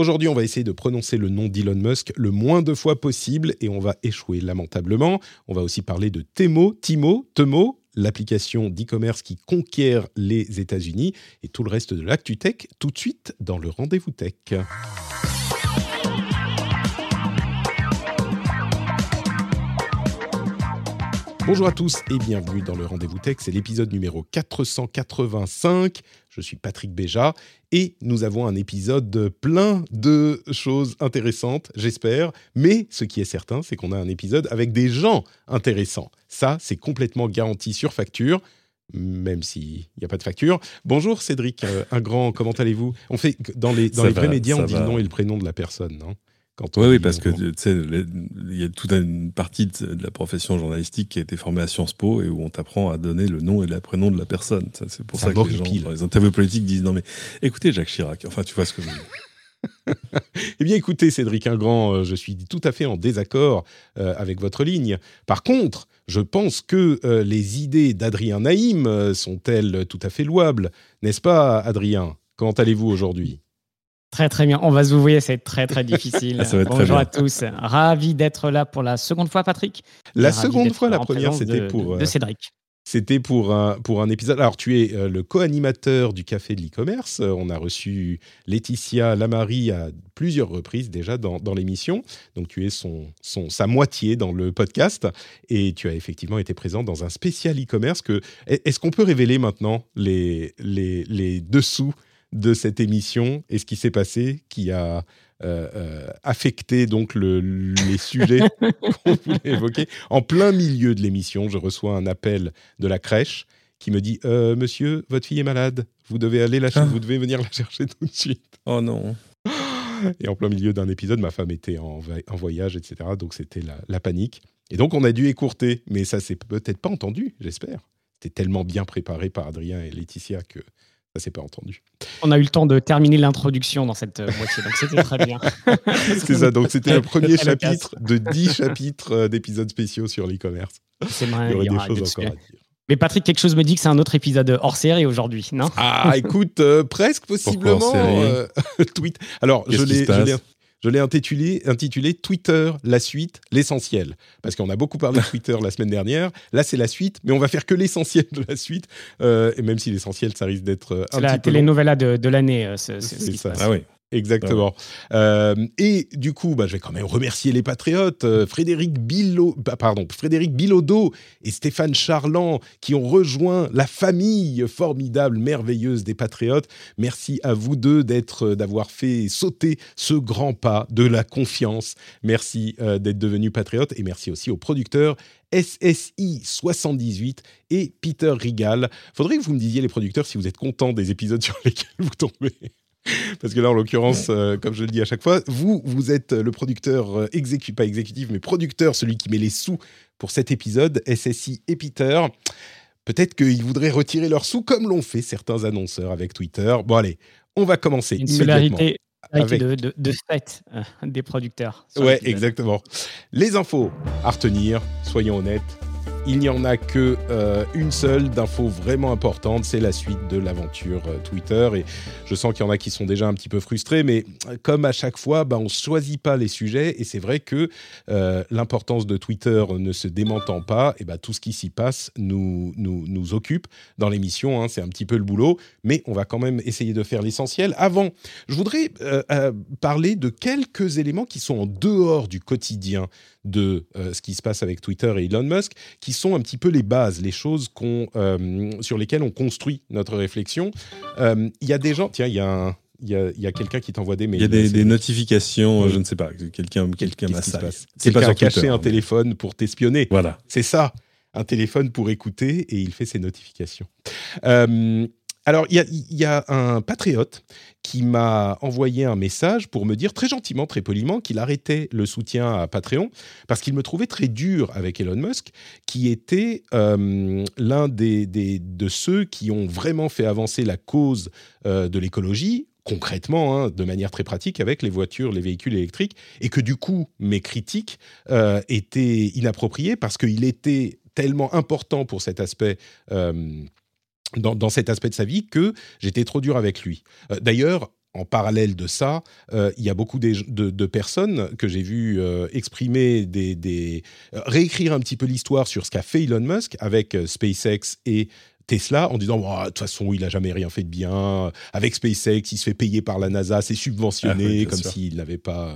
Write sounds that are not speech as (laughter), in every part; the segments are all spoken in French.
Aujourd'hui, on va essayer de prononcer le nom d'Elon Musk le moins de fois possible et on va échouer lamentablement. On va aussi parler de Temo, Timo, Temo, l'application d'e-commerce qui conquiert les États-Unis et tout le reste de l'actu tech tout de suite dans le rendez-vous tech. Bonjour à tous et bienvenue dans le Rendez-vous Tech. C'est l'épisode numéro 485. Je suis Patrick Béja et nous avons un épisode plein de choses intéressantes, j'espère. Mais ce qui est certain, c'est qu'on a un épisode avec des gens intéressants. Ça, c'est complètement garanti sur facture même s'il n'y a pas de facture. Bonjour Cédric, euh, un grand, comment allez-vous? On fait dans les, dans les vrais médias, on dit le nom et le prénom de la personne, non? Oui, oui, parce que tu sais, il y a toute une partie de, la profession journalistique qui a été formée à Sciences Po et où on t'apprend à donner le nom et le prénom de la personne. C'est pour ça, que les gens, dans les interviews politiques, disent non mais écoutez Jacques Chirac. Enfin, tu vois ce que je veux dire. (laughs) eh bien, écoutez, Cédric Ingrand, euh, je suis tout à fait en désaccord euh, avec votre ligne. Par contre, je pense que euh, les idées d'Adrien Naïm sont-elles tout à fait louables, n'est-ce pas, Adrien? Comment allez-vous aujourd'hui? Très très bien. On va se vous c'est très très difficile. (laughs) Ça va être Bonjour très à tous. Ravi d'être là pour la seconde fois, Patrick. La seconde fois, la première, c'était pour de Cédric. C'était pour un, pour un épisode. Alors, tu es euh, le co-animateur du Café de l'e-commerce. Euh, on a reçu Laetitia Lamary à plusieurs reprises déjà dans, dans l'émission. Donc, tu es son, son, sa moitié dans le podcast. Et tu as effectivement été présent dans un spécial e-commerce. Que, est-ce qu'on peut révéler maintenant les, les, les dessous de cette émission et ce qui s'est passé qui a euh, euh, affecté donc les (laughs) sujets qu'on voulait évoquer. En plein milieu de l'émission, je reçois un appel de la crèche qui me dit euh, Monsieur, votre fille est malade, vous devez aller la ah. vous devez venir la chercher tout de suite. Oh non. Et en plein milieu d'un épisode, ma femme était en, voyage, etc. Donc c'était la, la, panique. Et donc on a dû écourter, mais ça s'est peut-être pas entendu, j'espère. C'était tellement bien préparé par Adrien et Laetitia que ça s'est pas entendu. On a eu le temps de terminer l'introduction dans cette euh, moitié, donc c'était très bien. (laughs) c'est ça, donc c'était le premier chapitre de dix chapitres euh, d'épisodes spéciaux sur l'e-commerce. C'est vrai, il y aurait des choses encore à dire. Mais Patrick, quelque chose me dit que c'est un autre épisode hors série aujourd'hui, non? Ah, écoute, euh, presque possiblement. (laughs) tweet. Alors, je l'ai, je l'ai intitulé, intitulé Twitter, la suite, l'essentiel. Parce qu'on a beaucoup parlé de Twitter la semaine dernière. Là, c'est la suite, mais on va faire que l'essentiel de la suite. Euh, et même si l'essentiel, ça risque d'être euh, un C'est la télénovela de, de l'année. Euh, c'est ça. Ah oui. Exactement. Euh, et du coup, bah, je vais quand même remercier les patriotes, euh, Frédéric Bilo, bah, pardon, Frédéric Bilodeau et Stéphane Charland qui ont rejoint la famille formidable, merveilleuse des patriotes. Merci à vous deux d'être, euh, d'avoir fait sauter ce grand pas de la confiance. Merci d'être devenus patriotes et merci aussi aux producteurs SSI 78 et Peter Rigal. Faudrait que vous me disiez les producteurs si vous êtes contents des épisodes (laughs) sur lesquels vous tombez. Parce que là, en l'occurrence, euh, comme je le dis à chaque fois, vous, vous êtes le producteur, euh, pas exécutif, mais producteur, celui qui met les sous pour cet épisode, SSI et Peter. Peut-être qu'ils voudraient retirer leurs sous comme l'ont fait certains annonceurs avec Twitter. Bon, allez, on va commencer. Une solidarité avec... de, de, de fait euh, des producteurs. Ouais, exactement. Les infos à retenir, soyons honnêtes, il n'y en a que euh, une seule d'info vraiment importante, c'est la suite de l'aventure euh, Twitter. Et je sens qu'il y en a qui sont déjà un petit peu frustrés, mais euh, comme à chaque fois, bah, on ne choisit pas les sujets. Et c'est vrai que l'importance de Twitter ne se démentant pas, et bah, tout ce qui s'y passe nous, nous, nous occupe dans l'émission. Hein, c'est un petit peu le boulot, mais on va quand même essayer de faire l'essentiel. Avant, je voudrais parler de quelques éléments qui sont en dehors du quotidien de ce qui se passe avec Twitter et Elon Musk, qui un petit peu les bases, les choses qu'on, euh, sur lesquelles on construit notre réflexion. Euh, il y a des gens, tiens, il y a il y a, quelqu'un qui t'envoie des mails. Il y a des, notifications, je ne sais pas, quelqu'un quelqu'un C'est pas caché un téléphone pour t'espionner. Voilà. C'est ça, un téléphone pour écouter et il fait ses notifications. Alors, il y, a, un patriote qui m'a envoyé un message pour me dire très gentiment, très poliment, qu'il arrêtait le soutien à Patreon parce qu'il me trouvait très dur avec Elon Musk, qui était euh, l'un des, de ceux qui ont vraiment fait avancer la cause euh, de l'écologie concrètement, hein, de manière très pratique, avec les voitures, les véhicules électriques, et que du coup, mes critiques euh, étaient inappropriées parce qu'il était tellement important pour cet aspect dans, cet aspect de sa vie que j'étais trop dur avec lui. Euh, d'ailleurs, en parallèle de ça, euh, il y a beaucoup de, personnes que j'ai vues euh, exprimer des, réécrire un petit peu l'histoire sur ce qu'a fait Elon Musk avec SpaceX et Tesla en disant de toute façon il n'a jamais rien fait de bien. Avec SpaceX il se fait payer par la NASA c'est subventionné ah comme s'il n'avait pas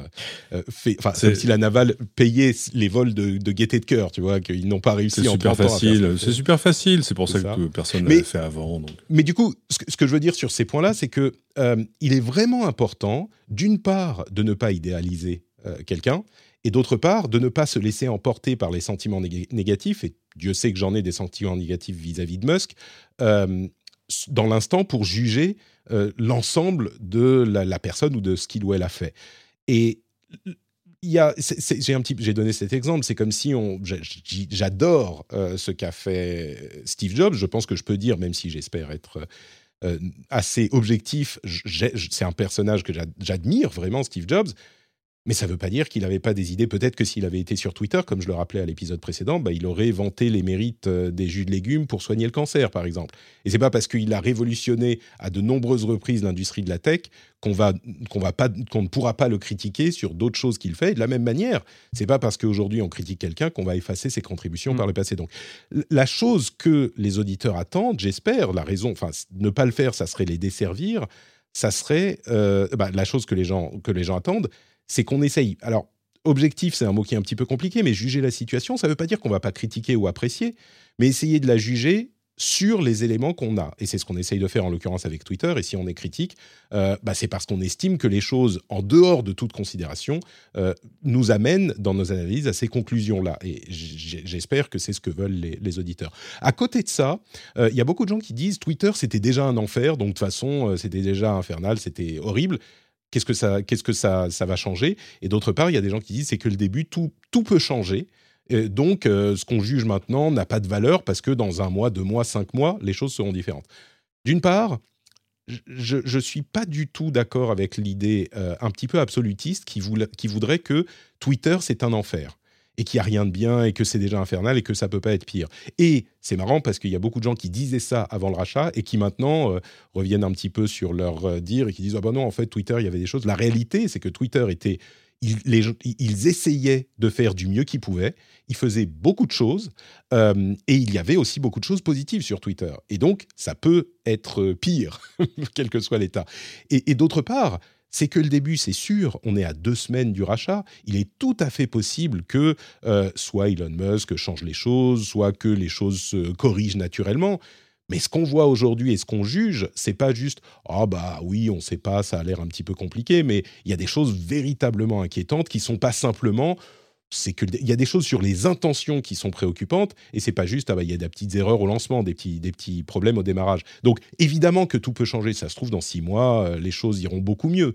euh, fait enfin comme si la naval payait les vols de, de gaieté de cœur tu vois qu'ils n'ont pas réussi c'est super facile c'est super facile c'est pour ça, que personne ne l'a fait avant mais du coup ce que, je veux dire sur ces points là c'est que euh, il est vraiment important d'une part de ne pas idéaliser euh, quelqu'un et d'autre part de ne pas se laisser emporter par les sentiments négatifs et Dieu sait que j'en ai des sentiments négatifs vis-à-vis de Musk, euh, dans l'instant pour juger euh, l'ensemble de la, personne ou de ce qu'il ou elle a fait. Et j'ai donné cet exemple. C'est comme si on, j'adore euh, ce qu'a fait Steve Jobs. Je pense que je peux dire, même si j'espère être assez objectif, c'est un personnage que j'admire vraiment, Steve Jobs. Mais ça ne veut pas dire qu'il n'avait pas des idées. Peut-être que s'il avait été sur Twitter, comme je le rappelais à l'épisode précédent, bah, il aurait vanté les mérites euh, des jus de légumes pour soigner le cancer, par exemple. Et c'est pas parce qu'il a révolutionné à de nombreuses reprises l'industrie de la tech qu'on va, qu'on va pas, qu'on ne pourra pas le critiquer sur d'autres choses qu'il fait. de la même manière, c'est pas parce qu'aujourd'hui on critique quelqu'un qu'on va effacer ses contributions mm. par le passé. Donc, la chose que les auditeurs attendent, j'espère, la raison, enfin, ne pas le faire, ça serait les desservir. Ça serait euh, bah, la chose que les gens que les gens attendent c'est qu'on essaye. Alors, objectif, c'est un mot qui est un petit peu compliqué, mais juger la situation, ça ne veut pas dire qu'on ne va pas critiquer ou apprécier, mais essayer de la juger sur les éléments qu'on a. Et c'est ce qu'on essaye de faire en l'occurrence avec Twitter. Et si on est critique, euh, bah, c'est parce qu'on estime que les choses, en dehors de toute considération, euh, nous amènent dans nos analyses à ces conclusions-là. Et j'espère que c'est ce que veulent les, auditeurs. À côté de ça, euh, il y a beaucoup de gens qui disent Twitter, c'était déjà un enfer, donc de toute façon, c'était déjà infernal, c'était horrible qu'est-ce que ça, qu'est-ce que ça, ça va changer Et d'autre part, il y a des gens qui disent c'est que le début, tout, tout peut changer. donc, euh, ce qu'on juge maintenant n'a pas de valeur parce que dans un mois, deux mois, cinq mois, les choses seront différentes. D'une part, je ne suis pas du tout d'accord avec l'idée euh, un petit peu absolutiste qui, qui voudrait que Twitter, c'est un enfer et qu'il n'y a rien de bien et que c'est déjà infernal et que ça peut pas être pire. Et c'est marrant parce qu'il y a beaucoup de gens qui disaient ça avant le rachat et qui maintenant euh, reviennent un petit peu sur leur euh, dire et qui disent ah ben non en fait Twitter il y avait des choses. La réalité c'est que Twitter était ils, essayaient de faire du mieux qu'ils pouvaient, ils faisaient beaucoup de choses, euh, et il y avait aussi beaucoup de choses positives sur Twitter. Et donc, ça peut être pire, (laughs) quel que soit l'état. et d'autre part, c'est que le début, c'est sûr, on est à deux semaines du rachat. Il est tout à fait possible que euh, soit Elon Musk change les choses, soit que les choses se corrigent naturellement. Mais ce qu'on voit aujourd'hui et ce qu'on juge, c'est pas juste ah bah oui, on sait pas, ça a l'air un petit peu compliqué, mais il y a des choses véritablement inquiétantes qui sont pas simplement c'est qu'il y a des choses sur les intentions qui sont préoccupantes et c'est pas juste ah bah, il y a des petites erreurs au lancement, des petits des petits problèmes au démarrage. Donc évidemment que tout peut changer. Ça se trouve dans six mois, euh, les choses iront beaucoup mieux.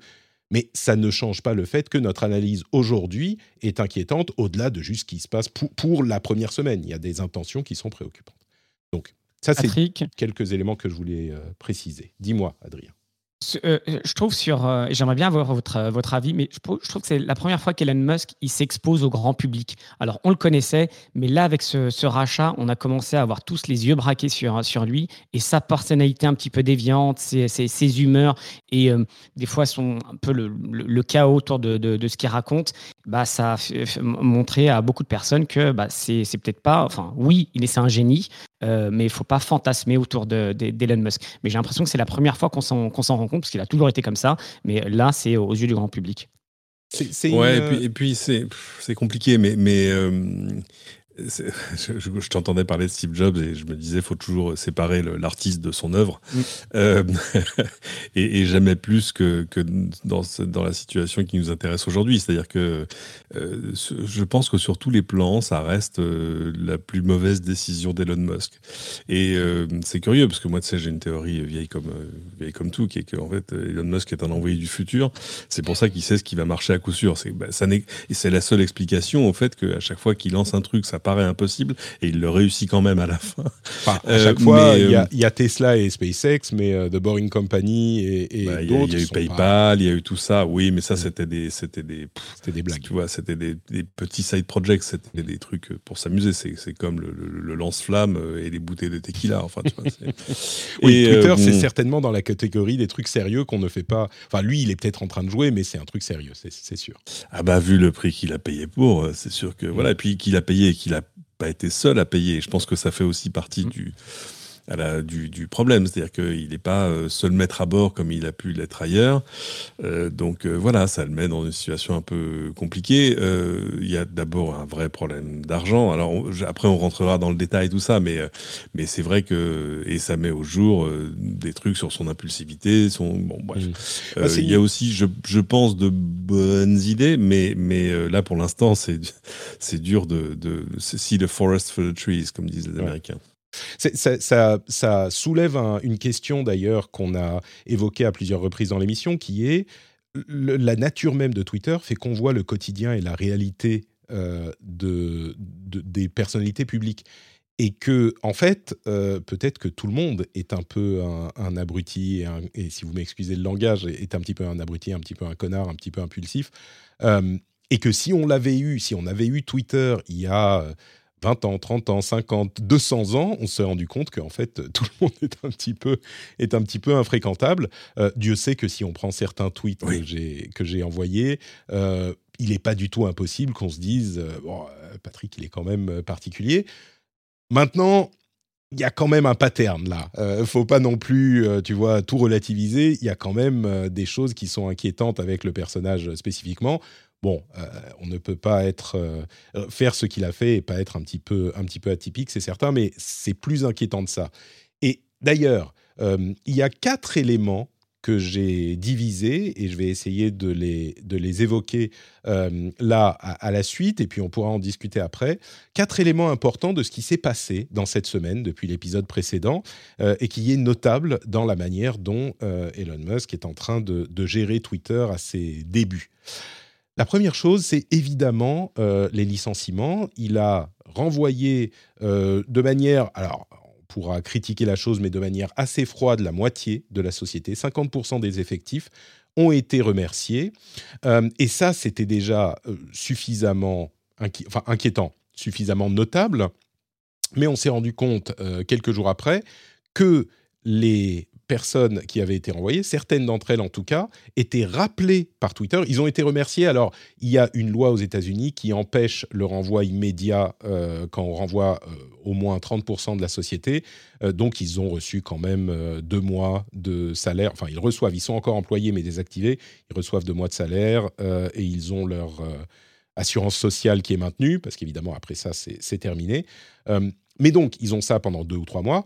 Mais ça ne change pas le fait que notre analyse aujourd'hui est inquiétante au-delà de juste ce qui se passe pour, pour, la première semaine. Il y a des intentions qui sont préoccupantes. Donc ça c'est quelques éléments que je voulais euh, préciser. Dis-moi, Adrien. Euh, euh, je trouve sur, euh, j'aimerais bien avoir votre, votre avis, mais je, trouve que c'est la première fois qu'Elon Musk il s'expose au grand public. Alors on le connaissait, mais là avec ce, rachat, on a commencé à avoir tous les yeux braqués sur, sur lui et sa personnalité un petit peu déviante, ses, ses, humeurs et des fois son un peu le, le, chaos autour de, de, ce qu'il raconte. Bah ça a montré à beaucoup de personnes que bah, c'est peut-être pas, enfin oui, il est un génie, mais il faut pas fantasmer autour d'Elon Musk. Mais j'ai l'impression que c'est la première fois qu'on s'en rend compte, parce qu'il a toujours été comme ça, mais là, c'est aux yeux du grand public. ouais, et puis, et puis c'est compliqué, mais, mais euh, (laughs) je, t'entendais parler de Steve Jobs et je me disais, faut toujours séparer l'artiste de son œuvre. Mm. Euh, (laughs) et, jamais plus que, que dans, dans, la situation qui nous intéresse aujourd'hui. C'est-à-dire que euh, je pense que sur tous les plans, ça reste euh, la plus mauvaise décision d'Elon Musk. Et c'est curieux parce que moi, tu sais, j'ai une théorie vieille comme, vieille comme tout, qui est qu'en fait, Elon Musk est un envoyé du futur. C'est pour ça qu'il sait ce qui va marcher à coup sûr. C'est bah, la seule explication au fait qu'à chaque fois qu'il lance un truc, ça paraît impossible et il le réussit quand même à la fin. à (laughs) euh, chaque fois, euh, il y, a Tesla et SpaceX, mais euh, The Boring Company et, bah, d'autres. Il y a eu PayPal, il y a eu tout ça. Oui, mais ça, c'était des, c'était des, c'était des blagues. Tu vois, c'était des, petits side projects, c'était des trucs pour s'amuser. C'est comme le, lance-flamme et les bouteilles de tequila. Enfin, tu vois, (laughs) oui, Twitter, c'est certainement dans la catégorie des trucs sérieux qu'on ne fait pas. Enfin, lui, il est peut-être en train de jouer, mais c'est un truc sérieux, c'est sûr. Ah bah vu le prix qu'il a payé pour, c'est sûr que voilà. Et puis qu'il a payé et qu'il a pas été seul à payer. Je pense que ça fait aussi partie mm. du, du, problème. C'est-à-dire qu'il n'est pas euh, seul maître à bord comme il a pu l'être ailleurs. Euh, donc euh, voilà, ça le met dans une situation un peu compliquée. Il y a d'abord un vrai problème d'argent. Alors après, on rentrera dans le détail tout ça, mais, mais c'est vrai que et ça met au jour des trucs sur son impulsivité. Son bon bref. Bah, il y a aussi, je, je, pense, de bonnes idées, mais mais là pour l'instant, c'est c'est dur de, de see the forest for the trees, comme disent les Américains. Ça, soulève une question d'ailleurs qu'on a évoquée à plusieurs reprises dans l'émission, qui est la nature même de Twitter fait qu'on voit le quotidien et la réalité euh, de, des personnalités publiques. Et que, en fait, euh, peut-être que tout le monde est un peu un, abruti, et, si vous m'excusez le langage, est un petit peu un abruti, un petit peu un connard, un petit peu impulsif. Euh, et que si on l'avait eu, si on avait eu Twitter il y a 20 ans, 30 ans, 50, 200 ans, on s'est rendu compte qu'en fait, (laughs) tout le monde est un petit peu, est un petit peu infréquentable. Euh, Dieu sait que si on prend certains tweets que j'ai envoyés, euh, il n'est pas du tout impossible qu'on se dise, euh, bon, Patrick, il est quand même particulier. Maintenant, il y a quand même un pattern là. ne faut pas non plus, tu vois, tout relativiser. Il y a quand même des choses qui sont inquiétantes avec le personnage spécifiquement. Bon, euh, on ne peut pas être euh, faire ce qu'il a fait et pas être un petit peu un petit peu atypique, c'est certain, mais c'est plus inquiétant de ça. Et d'ailleurs, euh, il y a quatre éléments que j'ai divisés et je vais essayer de les, de les évoquer là à, la suite et puis on pourra en discuter après. Quatre éléments importants de ce qui s'est passé dans cette semaine depuis l'épisode précédent et qui est notable dans la manière dont Elon Musk est en train de, de gérer Twitter à ses débuts. La première chose, c'est évidemment euh, les licenciements. Il a renvoyé euh, de manière, alors on pourra critiquer la chose, mais de manière assez froide, la moitié de la société. 50% des effectifs ont été remerciés. Euh, et ça, c'était déjà suffisamment inquiétant, suffisamment notable. Mais on s'est rendu compte quelques jours après que les personnes qui avaient été renvoyées, certaines d'entre elles en tout cas, étaient rappelées par Twitter. Ils ont été remerciés. Alors, il y a une loi aux États-Unis qui empêche le renvoi immédiat euh, quand on renvoie euh, au moins 30% de la société. Euh, donc, ils ont reçu quand même deux mois de salaire. Enfin, ils reçoivent, ils sont encore employés mais désactivés. Ils reçoivent deux mois de salaire et ils ont leur assurance sociale qui est maintenue, parce qu'évidemment, après ça, c'est terminé. mais donc, ils ont ça pendant deux ou trois mois.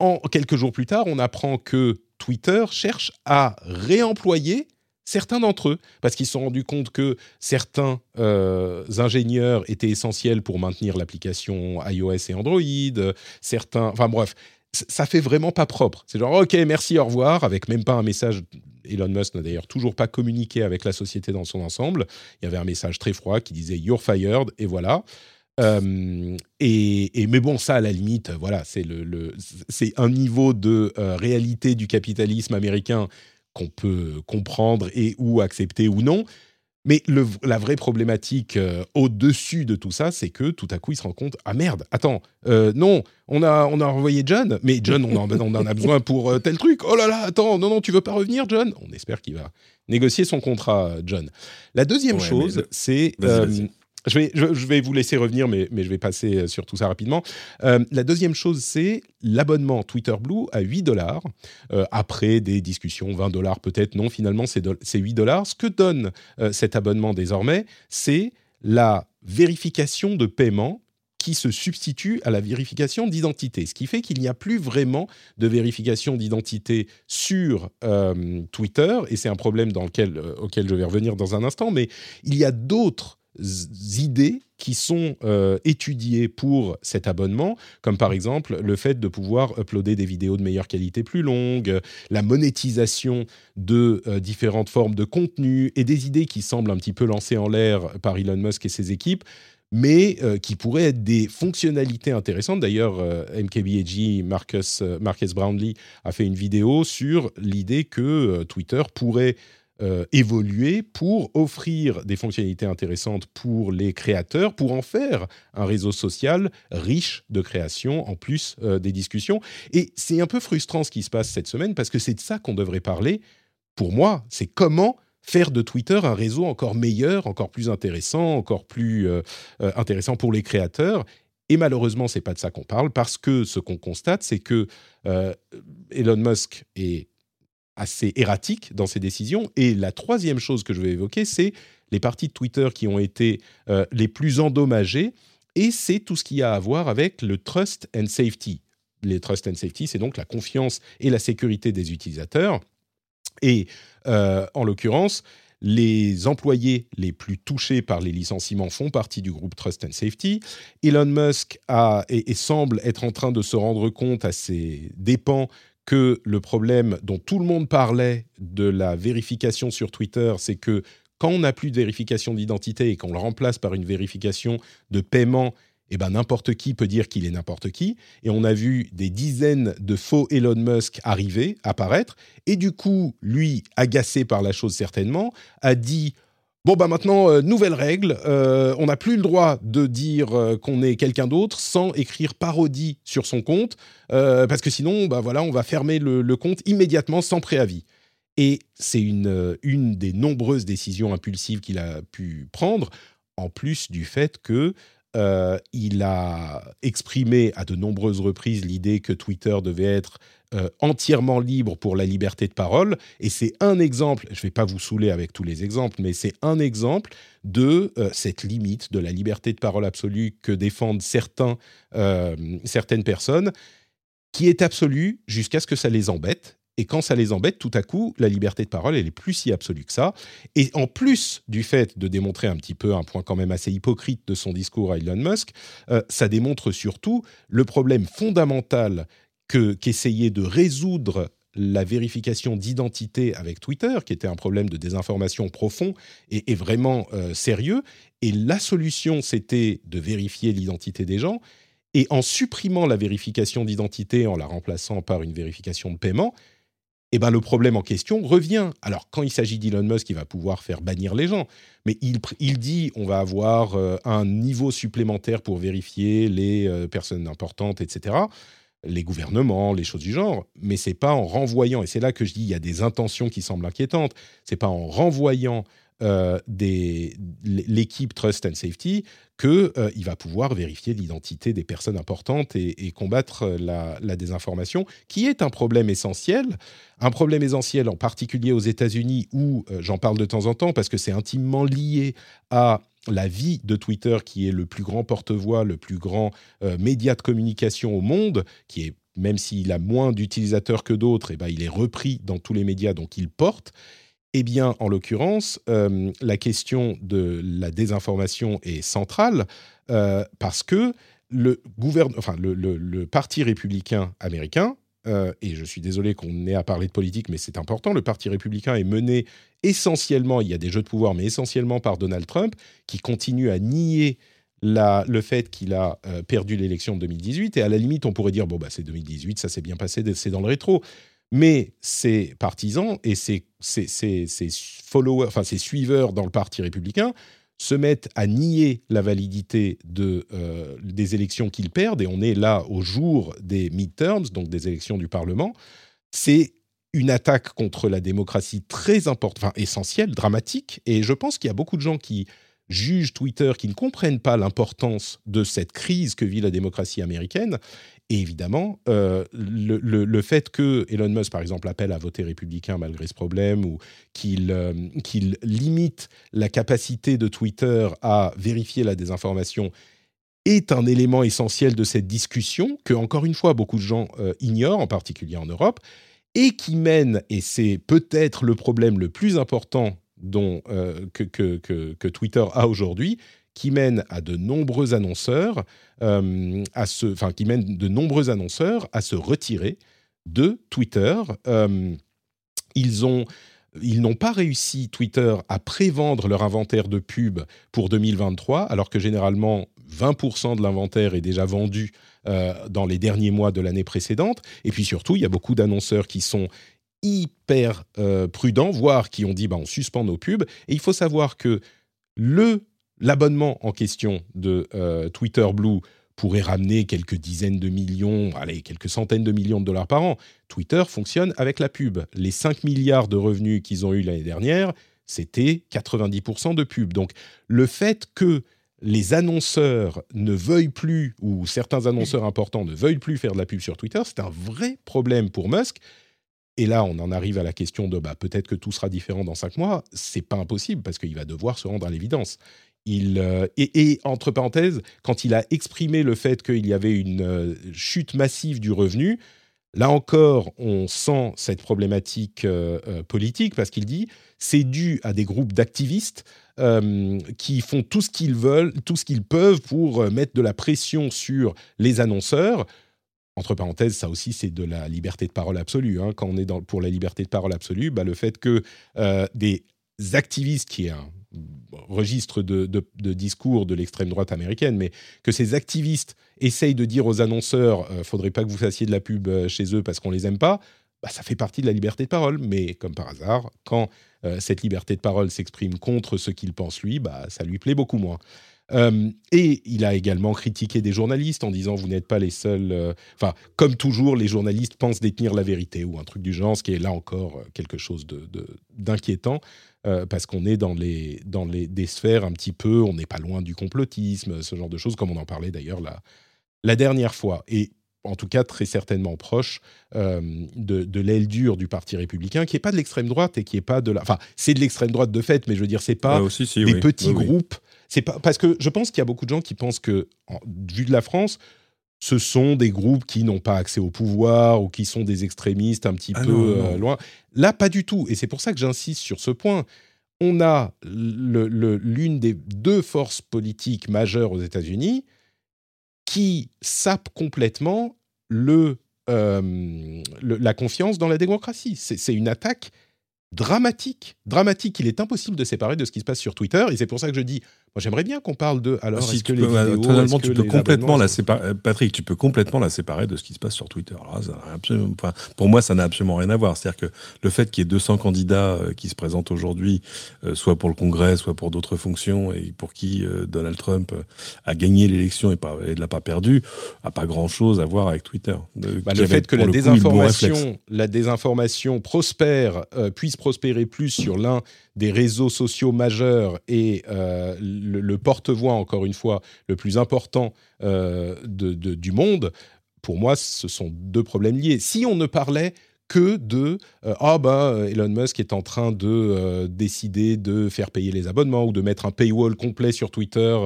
En, quelques jours plus tard, on apprend que Twitter cherche à réemployer certains d'entre eux, parce qu'ils se sont rendus compte que certains euh, ingénieurs étaient essentiels pour maintenir l'application iOS et Android, certains... Enfin bref, ça fait vraiment pas propre. C'est genre, ok, merci, au revoir, avec même pas un message. Elon Musk n'a d'ailleurs toujours pas communiqué avec la société dans son ensemble. Il y avait un message très froid qui disait You're fired, et voilà. Euh, et, mais bon, ça, à la limite, voilà, c'est le, c'est un niveau de euh, réalité du capitalisme américain qu'on peut comprendre et ou accepter ou non. Mais le, la vraie problématique euh, au-dessus de tout ça, c'est que tout à coup, il se rend compte ah merde, attends, non, on a on a envoyé John, mais John, on en, on en a besoin pour tel truc. Oh là là, attends, non non, tu veux pas revenir, John? On espère qu'il va négocier son contrat, John. La deuxième chose, c'est je vais, vous laisser revenir, mais, je vais passer euh, sur tout ça rapidement. Euh, la deuxième chose, c'est l'abonnement Twitter Blue à 8 dollars. Euh, après des discussions, 20 dollars peut-être, non, finalement, c'est 8 dollars. Ce que donne cet abonnement désormais, c'est la vérification de paiement qui se substitue à la vérification d'identité. Ce qui fait qu'il n'y a plus vraiment de vérification d'identité sur Twitter, et c'est un problème dans lequel, auquel je vais revenir dans un instant, mais il y a d'autres idées qui sont euh, étudiées pour cet abonnement, comme par exemple le fait de pouvoir uploader des vidéos de meilleure qualité plus longues, la monétisation de différentes formes de contenu et des idées qui semblent un petit peu lancées en l'air par Elon Musk et ses équipes mais euh, qui pourraient être des fonctionnalités intéressantes. D'ailleurs, euh, MKBHD, Marcus, euh, Marcus Brownlee, a fait une vidéo sur l'idée que Twitter pourrait évoluer pour offrir des fonctionnalités intéressantes pour les créateurs, pour en faire un réseau social riche de création, en plus des discussions. Et c'est un peu frustrant ce qui se passe cette semaine, parce que c'est de ça qu'on devrait parler. Pour moi, c'est comment faire de Twitter un réseau encore meilleur, encore plus intéressant, encore plus euh, euh, intéressant pour les créateurs. Et malheureusement, c'est pas de ça qu'on parle, parce que ce qu'on constate, c'est que euh, Elon Musk est assez erratique dans ses décisions. Et la troisième chose que je vais évoquer, c'est les parties de Twitter qui ont été les plus endommagées. Et c'est tout ce qui a à voir avec le trust and safety. Les trust and safety, c'est donc la confiance et la sécurité des utilisateurs. Et euh, en l'occurrence, les employés les plus touchés par les licenciements font partie du groupe Trust and Safety. Elon Musk a, et, semble être en train de se rendre compte à ses dépens que le problème dont tout le monde parlait de la vérification sur Twitter, c'est que quand on n'a plus de vérification d'identité et qu'on le remplace par une vérification de paiement eh ben, n'importe qui peut dire qu'il est n'importe qui. Et on a vu des dizaines de faux Elon Musk arriver, apparaître. Et du coup, lui, agacé par la chose certainement, a dit Bon, bah maintenant, euh, nouvelle règle, euh, on n'a plus le droit de dire euh, qu'on est quelqu'un d'autre sans écrire parodie sur son compte, parce que sinon, bah voilà, on va fermer le, le compte immédiatement sans préavis. Et c'est une, une des nombreuses décisions impulsives qu'il a pu prendre, en plus du fait que il a exprimé à de nombreuses reprises l'idée que Twitter devait être euh, entièrement libre pour la liberté de parole. Et c'est un exemple, je ne vais pas vous saouler avec tous les exemples, mais c'est un exemple de euh, cette limite de la liberté de parole absolue que défendent certains, certaines personnes, qui est absolue jusqu'à ce que ça les embête. Et quand ça les embête, tout à coup, la liberté de parole, elle est plus si absolue que ça. Et en plus du fait de démontrer un petit peu un point quand même assez hypocrite de son discours à Elon Musk, euh, ça démontre surtout le problème fondamental que qu'essayait de résoudre la vérification d'identité avec Twitter, qui était un problème de désinformation profond et, vraiment euh, sérieux. Et la solution, c'était de vérifier l'identité des gens. Et en supprimant la vérification d'identité, en la remplaçant par une vérification de paiement, eh ben, le problème en question revient. Alors, quand il s'agit d'Elon Musk, il va pouvoir faire bannir les gens. Mais il, il dit on va avoir euh, un niveau supplémentaire pour vérifier les euh, personnes importantes, etc. Les gouvernements, les choses du genre. Mais c'est pas en renvoyant, et c'est là que je dis il y a des intentions qui semblent inquiétantes, c'est pas en renvoyant euh, l'équipe Trust and Safety qu'il euh, va pouvoir vérifier l'identité des personnes importantes et, combattre euh, la, désinformation, qui est un problème essentiel. Un problème essentiel en particulier aux États-Unis, où j'en parle de temps en temps parce que c'est intimement lié à la vie de Twitter, qui est le plus grand porte-voix, le plus grand média de communication au monde, qui est même s'il a moins d'utilisateurs que d'autres, eh ben, il est repris dans tous les médias, donc il porte. Eh bien, en l'occurrence, euh, la question de la désinformation est centrale euh, parce que le, enfin, le, Parti républicain américain, euh, et je suis désolé qu'on ait à parler de politique, mais c'est important, le Parti républicain est mené essentiellement, il y a des jeux de pouvoir, mais essentiellement par Donald Trump, qui continue à nier le fait qu'il a perdu l'élection de 2018. Et à la limite, on pourrait dire, bon, bah, c'est 2018, ça s'est bien passé, c'est dans le rétro mais ses partisans et ses, followers, enfin ses suiveurs dans le parti républicain se mettent à nier la validité euh, des élections qu'ils perdent, et on est là au jour des midterms, donc des élections du Parlement, c'est une attaque contre la démocratie très importante, enfin essentielle, dramatique, et je pense qu'il y a beaucoup de gens qui jugent Twitter, qui ne comprennent pas l'importance de cette crise que vit la démocratie américaine. Et évidemment, euh, le, fait que Elon Musk, par exemple, appelle à voter républicain malgré ce problème, ou qu'il euh, qu'il limite la capacité de Twitter à vérifier la désinformation, est un élément essentiel de cette discussion que, encore une fois, beaucoup de gens euh, ignorent, en particulier en Europe, et qui mène, et c'est peut-être le problème le plus important dont, que, Twitter a aujourd'hui, qui mène à de nombreux annonceurs euh, à se, enfin qui mène de nombreux annonceurs à se retirer de Twitter. Euh, ils ont ils n'ont pas réussi, Twitter, à prévendre leur inventaire de pub pour 2023, alors que généralement 20% de l'inventaire est déjà vendu euh, dans les derniers mois de l'année précédente. Et puis surtout, il y a beaucoup d'annonceurs qui sont hyper prudents, voire qui ont dit bah, on suspend nos pubs. Et il faut savoir que le L'abonnement en question de euh, Twitter Blue pourrait ramener quelques dizaines de millions, allez, quelques centaines de millions de dollars par an. Twitter fonctionne avec la pub. Les 5 milliards de revenus qu'ils ont eu l'année dernière, c'était 90% de pub. Donc le fait que les annonceurs ne veuillent plus, ou certains annonceurs importants ne veuillent plus faire de la pub sur Twitter, c'est un vrai problème pour Musk. Et là, on en arrive à la question de bah, peut-être que tout sera différent dans cinq mois. C'est pas impossible parce qu'il va devoir se rendre à l'évidence. Euh, et, entre parenthèses, quand il a exprimé le fait qu'il y avait une euh, chute massive du revenu, là encore, on sent cette problématique euh, politique parce qu'il dit c'est dû à des groupes d'activistes qui font tout ce qu'ils veulent, tout ce qu'ils peuvent pour mettre de la pression sur les annonceurs. Entre parenthèses, ça aussi, c'est de la liberté de parole absolue. Hein. Quand on est pour la liberté de parole absolue, bah, le fait que des activistes, qui est un registre de, discours de l'extrême droite américaine, mais que ces activistes essayent de dire aux annonceurs euh, faudrait pas que vous fassiez de la pub euh, chez eux parce qu'on les aime pas, bah, ça fait partie de la liberté de parole. Mais comme par hasard, quand euh, cette liberté de parole s'exprime contre ce qu'il pense lui, bah, ça lui plaît beaucoup moins. et il a également critiqué des journalistes en disant vous n'êtes pas les seuls. Enfin, comme toujours, les journalistes pensent détenir la vérité ou un truc du genre, ce qui est là encore quelque chose d'inquiétant. Euh, parce qu'on est dans, les, dans les, des sphères un petit peu, on n'est pas loin du complotisme, ce genre de choses, comme on en parlait d'ailleurs la, la dernière fois. Et en tout cas très certainement proche euh, de, de l'aile dure du Parti républicain, qui n'est pas de l'extrême droite et qui n'est pas de la... Enfin, c'est de l'extrême droite de fait, mais je veux dire, c'est pas des petits groupes. C'est pas parce que je pense qu'il y a beaucoup de gens qui pensent que, vu de la France, ce sont des groupes qui n'ont pas accès au pouvoir ou qui sont des extrémistes un petit ah peu euh, loin. Là, pas du tout. Et c'est pour ça que j'insiste sur ce point. On a l'une des deux forces politiques majeures aux États-Unis qui sape complètement le, euh, la confiance dans la démocratie. C'est une attaque dramatique, dramatique. Il est impossible de séparer de ce qui se passe sur Twitter. Et c'est pour ça que je dis moi, j'aimerais bien qu'on parle de. Alors, si que les vidéos, tu peux complètement la séparer. Patrick, tu peux complètement la séparer de ce qui se passe sur Twitter. absolument, pour moi, ça n'a absolument rien à voir. C'est-à-dire que le fait qu'il y ait 200 candidats euh, qui se présentent aujourd'hui, euh, soit pour le Congrès, soit pour d'autres fonctions, et pour qui euh, Donald Trump a gagné l'élection et, ne l'a pas perdu, a pas grand-chose à voir avec Twitter. Bah, le fait que la désinformation, la désinformation prospère, puisse prospérer plus sur l'un des réseaux sociaux majeurs et euh, le, porte-voix, encore une fois, le plus important euh, du monde, pour moi, ce sont deux problèmes liés. Si on ne parlait que de euh, ah bah Elon Musk est en train de décider de faire payer les abonnements ou de mettre un paywall complet sur Twitter,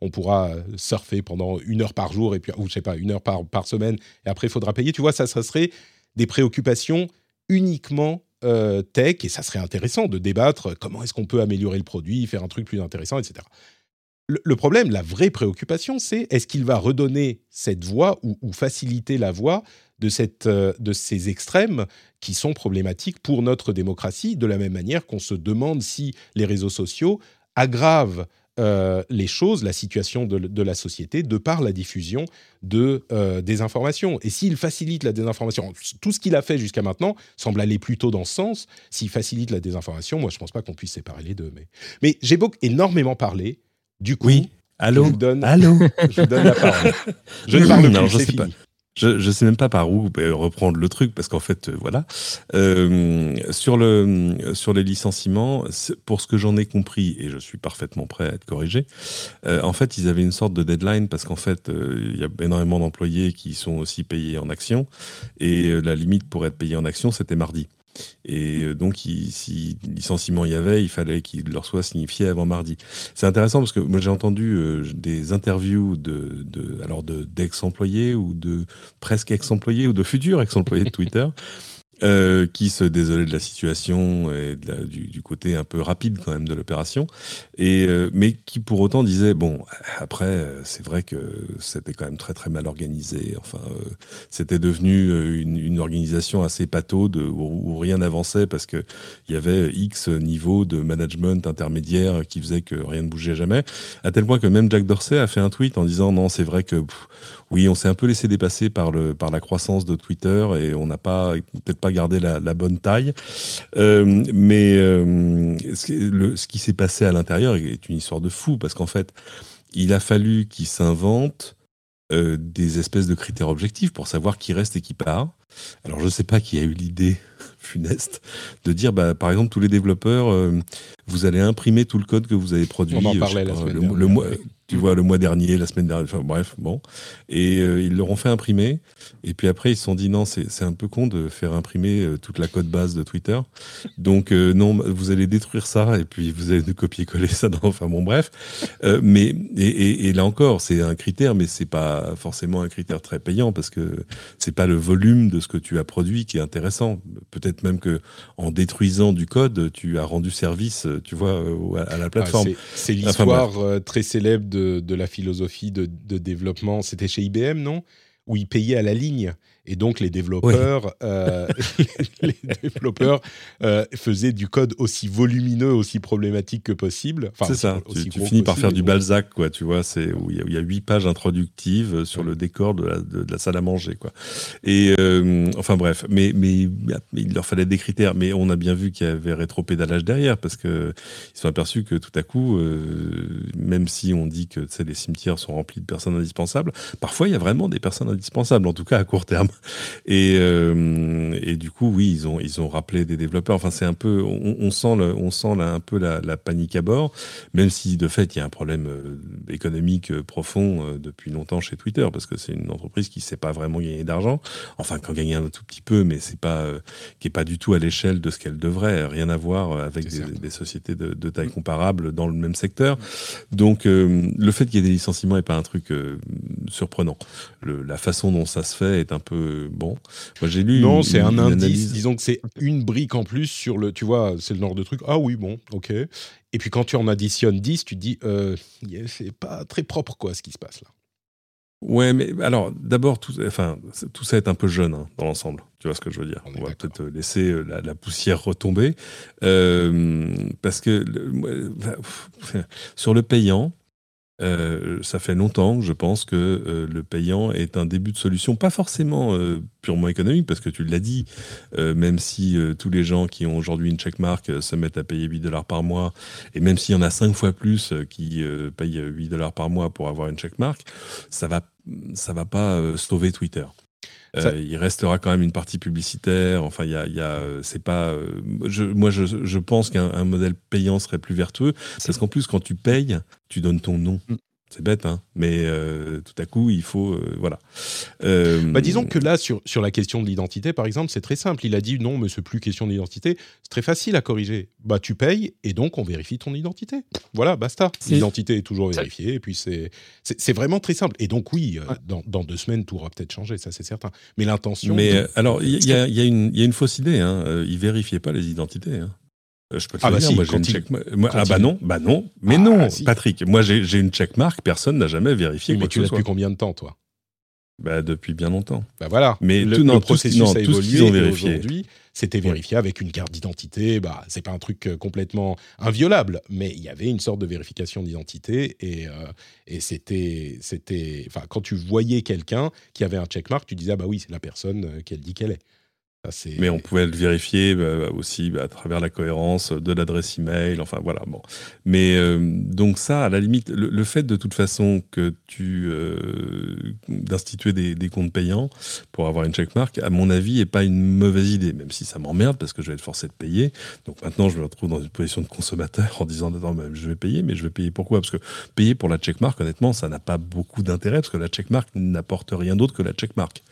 on pourra surfer pendant une heure par jour et puis ou je sais pas une heure par par semaine et après il faudra payer. Tu vois ça, ça serait des préoccupations uniquement euh, tech et ça serait intéressant de débattre comment est-ce qu'on peut améliorer le produit, faire un truc plus intéressant, etc. Le, problème, la vraie préoccupation, c'est est-ce qu'il va redonner cette voix ou, faciliter la voix de, cette, euh, de ces extrêmes qui sont problématiques pour notre démocratie, de la même manière qu'on se demande si les réseaux sociaux aggravent euh, les choses, la situation de, la société, de par la diffusion de euh, désinformation. Et s'il facilite la désinformation, tout ce qu'il a fait jusqu'à maintenant semble aller plutôt dans ce sens. S'il facilite la désinformation, moi je ne pense pas qu'on puisse séparer les deux. Mais, mais j'ai beaucoup énormément parlé. Du coup, oui. Allô je vous donne, Allô je vous donne la parole. Je ne (laughs) parle plus, c'est fini. Je ne sais même pas par où euh, reprendre le truc parce qu'en fait, euh, voilà. Euh, sur, le, sur les licenciements, pour ce que j'en ai compris, et je suis parfaitement prêt à être corrigé, en fait, ils avaient une sorte de deadline parce qu'en fait, il y a énormément d'employés qui sont aussi payés en action et la limite pour être payé en action, c'était mardi. Et euh, donc, si licenciement il y avait, il fallait qu'il leur soit signifié avant mardi. C'est intéressant parce que moi j'ai entendu euh, des interviews de, de alors d'ex-employés ou de presque ex-employés ou de futurs ex-employés de Twitter (laughs) euh, qui se désolait de la situation et du, côté un peu rapide quand même de l'opération, et euh, mais qui pour autant disait bon après euh, c'est vrai que c'était quand même très très mal organisé. Enfin c'était devenu une, organisation assez pataude où, où rien n'avançait parce que il y avait X niveau de management intermédiaire qui faisait que rien ne bougeait jamais, à tel point que même Jack Dorsey a fait un tweet en disant non c'est vrai que oui, on s'est un peu laissé dépasser par, le, par la croissance de Twitter et on n'a pas peut-être pas gardé la, bonne taille. Euh, mais euh, ce, qui s'est passé à l'intérieur est une histoire de fou parce qu'en fait, il a fallu qu'il s'invente euh, des espèces de critères objectifs pour savoir qui reste et qui part. Alors je ne sais pas qui a eu l'idée (laughs) funeste de dire, bah, par exemple, tous les développeurs, vous allez imprimer tout le code que vous avez produit. On en parlait la semaine le, mois, tu vois, le mois dernier, la semaine dernière, enfin, bref, bon. Et euh, ils leur ont fait imprimer. Et puis après, ils se sont dit, non, c'est un peu con de faire imprimer euh, toute la code base de Twitter. Donc, euh, non, vous allez détruire ça et puis vous allez copier-coller ça dans, enfin, bon, bref. mais, et, et, là encore, c'est un critère, mais c'est pas forcément un critère très payant parce que c'est pas le volume de ce que tu as produit qui est intéressant. Peut-être même que en détruisant du code, tu as rendu service, tu vois, à, la plateforme. c'est l'histoire très célèbre de de, la philosophie de, de développement. C'était chez IBM, non? Où ils payaient à la ligne. Et donc les développeurs, euh, (laughs) les, développeurs euh, faisaient du code aussi volumineux, aussi problématique que possible. c'est ça. tu, finis par faire du Balzac, quoi. Tu vois, c'est où il y, a huit pages introductives sur le décor de la, de, la, salle à manger, quoi. Et euh, enfin bref, mais, mais il leur fallait des critères. Mais on a bien vu qu'il y avait rétro-pédalage derrière parce que ils sont aperçus que tout à coup, même si on dit que les cimetières sont remplis de personnes indispensables, parfois il y a vraiment des personnes indispensables, en tout cas à court terme. Et, euh, et du coup, oui, ils ont, ils ont rappelé des développeurs. Enfin, c'est un peu, on, sent, le, on sent là, un peu la, la, panique à bord, même si de fait, il y a un problème euh, économique euh, profond depuis longtemps chez Twitter, parce que c'est une entreprise qui ne sait pas vraiment gagner d'argent. Enfin, quand gagner un tout petit peu, mais c'est pas, qui est pas du tout à l'échelle de ce qu'elle devrait. Rien à voir avec des, des, sociétés de, de, taille comparable dans le même secteur. Donc, le fait qu'il y ait des licenciements n'est pas un truc surprenant. Le, la façon dont ça se fait est un peu bon. Moi, j'ai lu. Non, c'est un indice. Disons que c'est une brique en plus sur le. Tu vois, c'est le genre de truc. Ah oui, bon, ok. Et puis quand tu en additionnes 10, tu te dis, euh, c'est pas très propre, quoi, ce qui se passe là. Ouais, mais alors d'abord, tout, enfin, tout ça est un peu jeune hein, dans l'ensemble. Tu vois ce que je veux dire On, va peut-être laisser euh, la, poussière retomber euh, parce que sur le payant, euh, ça fait longtemps, je pense, que euh, le payant est un début de solution, pas forcément euh, purement économique, parce que tu l'as dit, même si tous les gens qui ont aujourd'hui une checkmark se mettent à payer 8 dollars par mois, et même s'il y en a 5 fois plus qui payent 8 dollars par mois pour avoir une checkmark, ça va, ça va pas sauver Twitter. Il restera quand même une partie publicitaire. Enfin, il y a, y a c'est pas. je, moi, je, je pense qu'un modèle payant serait plus vertueux parce qu'en plus, quand tu payes, tu donnes ton nom. C'est bête, hein mais euh, tout à coup, il faut... Euh, voilà. Euh, bah, disons que là, sur, sur la question de l'identité, par exemple, c'est très simple. Il a dit non, mais c'est plus question d'identité. C'est très facile à corriger. Bah, tu payes et donc on vérifie ton identité. Voilà, basta. L'identité est toujours vérifiée et puis c'est, c'est, vraiment très simple. Et donc oui, dans, dans, deux semaines, tout aura peut-être changé, ça c'est certain. Mais l'intention... Mais alors, il y, a, y, a une fausse idée. Hein. Ils vérifiaient pas les identités. Hein. Euh, je peux te ah bah dire, moi j'ai une check. ah bah non, bah non, mais ah, non, Patrick. Moi j'ai une checkmark, personne n'a jamais vérifié. mais tu l'as depuis combien de temps, toi? Bah depuis bien longtemps. Bah voilà. Mais le, tout, non, processus a évolué. Aujourd'hui, c'était vérifié avec une carte d'identité. Bah c'est pas un truc euh, complètement inviolable, mais il y avait une sorte de vérification d'identité et euh, et c'était c'était. Enfin, quand tu voyais quelqu'un qui avait un checkmark, tu disais ah bah oui, c'est la personne qu'elle dit qu'elle est. Mais on pouvait le vérifier bah, aussi bah, à travers la cohérence de l'adresse email, enfin voilà. Bon. Mais euh, donc ça, à la limite, le, fait de toute façon que tu euh, d'instituer des, comptes payants pour avoir une checkmark, à mon avis, est pas une mauvaise idée, même si ça m'emmerde parce que je vais être forcé de payer. Donc maintenant, je me retrouve dans une position de consommateur en disant non, je vais payer, mais je vais payer pourquoi? Parce que payer pour la checkmark, honnêtement, ça n'a pas beaucoup d'intérêt parce que la checkmark n'apporte rien d'autre que la checkmark.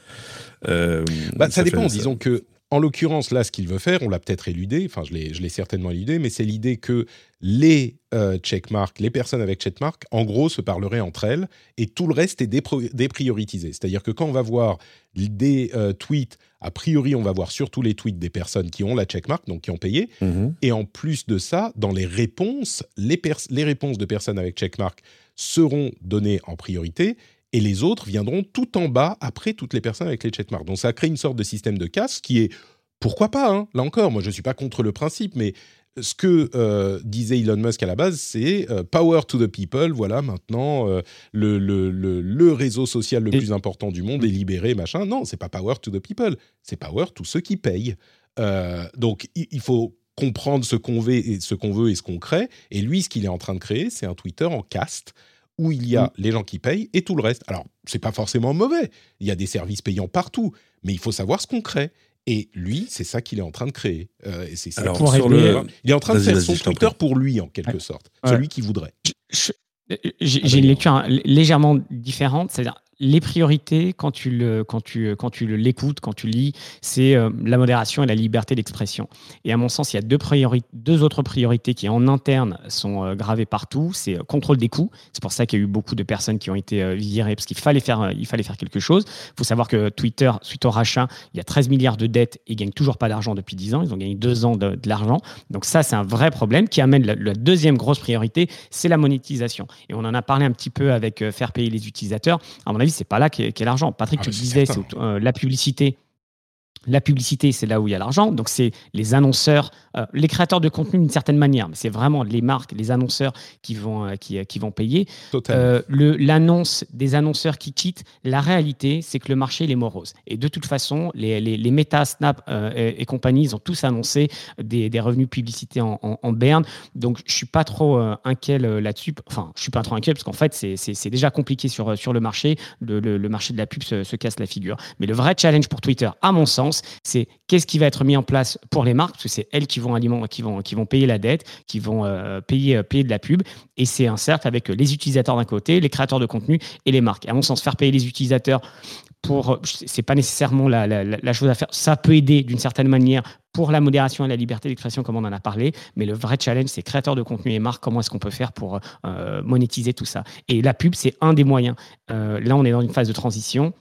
Euh, bah, ça, dépend. Disons que, en l'occurrence, là, ce qu'il veut faire, on l'a peut-être éludé, enfin, je l'ai certainement éludé, mais c'est l'idée que les euh, checkmarks, les personnes avec checkmark, en gros, se parleraient entre elles et tout le reste est déprioritisé. C'est-à-dire que quand on va voir des euh, tweets, a priori, on va voir surtout les tweets des personnes qui ont la checkmark, donc qui ont payé. Mhm. Et en plus de ça, dans les réponses, les, les réponses de personnes avec checkmark seront données en priorité et les autres viendront tout en bas après toutes les personnes avec les checkmarks. Donc ça crée une sorte de système de casse qui est pourquoi pas hein Là encore, moi je ne suis pas contre le principe, mais ce que euh, disait Elon Musk à la base, c'est euh, power to the people. Voilà, maintenant euh, le, le, le, réseau social le plus important du monde est libéré, machin. Non, c'est pas power to the people, c'est power to ceux qui payent. donc il, faut comprendre ce qu'on veut et ce qu'on veut et ce qu'on crée. Et lui, ce qu'il est en train de créer, c'est un Twitter en caste où il y a mm. les gens qui payent et tout le reste. Alors, c'est pas forcément mauvais. Il y a des services payants partout, mais il faut savoir ce qu'on crée. Et lui, c'est ça qu'il est en train de créer. Euh, c'est ça Alors, le... Il est en train de faire son Twitter pour lui, en quelque sorte. Celui qui voudrait. J'ai une lecture légèrement différente. C'est-à-dire, les priorités quand tu le l'écoutes quand tu lis c'est euh, la modération et la liberté d'expression. Et à mon sens il y a deux autres priorités qui en interne sont euh, gravées partout c'est euh, contrôle des coûts. C'est pour ça qu'il y a eu beaucoup de personnes qui ont été virées parce qu'il fallait faire quelque chose. Il faut savoir que Twitter suite au rachat il y a 13 milliards de dettes et ils gagnent toujours pas d'argent depuis 10 ans. Ils ont gagné deux ans de, l'argent. Donc ça c'est un vrai problème qui amène la, deuxième grosse priorité c'est la monétisation. Et on en a parlé un petit peu avec faire payer les utilisateurs c'est pas là qu'est l'argent. Patrick, ah, tu le disais, c'est euh, la publicité la publicité, c'est là où il y a l'argent. Donc, c'est les annonceurs, euh, les créateurs de contenu d'une certaine manière, mais c'est vraiment les marques, les annonceurs qui vont, euh, qui, qui, vont payer. Euh, L'annonce des annonceurs qui quittent, la réalité, c'est que le marché, il est morose. Et de toute façon, les, les, les Meta, Snap et, compagnie, ils ont tous annoncé des, des revenus publicités en, en, berne. Donc, je suis pas trop inquiet là-dessus. Enfin, je suis pas trop inquiet parce qu'en fait, c'est déjà compliqué sur, sur le marché. Le, le, marché de la pub se, se casse la figure. Mais le vrai challenge pour Twitter, à mon sens, c'est qu'est-ce qui va être mis en place pour les marques, parce que c'est elles qui vont, payer la dette, qui vont euh, payer, euh, payer de la pub. Et c'est un cercle avec les utilisateurs d'un côté, les créateurs de contenu et les marques. à mon sens, faire payer les utilisateurs pour c'est pas nécessairement la, chose à faire. Ça peut aider d'une certaine manière pour la modération et la liberté d'expression, comme on en a parlé. Mais le vrai challenge, c'est créateurs de contenu et marques. Comment est-ce qu'on peut faire pour euh, monétiser tout ça Et la pub, c'est un des moyens. là, on est dans une phase de transition.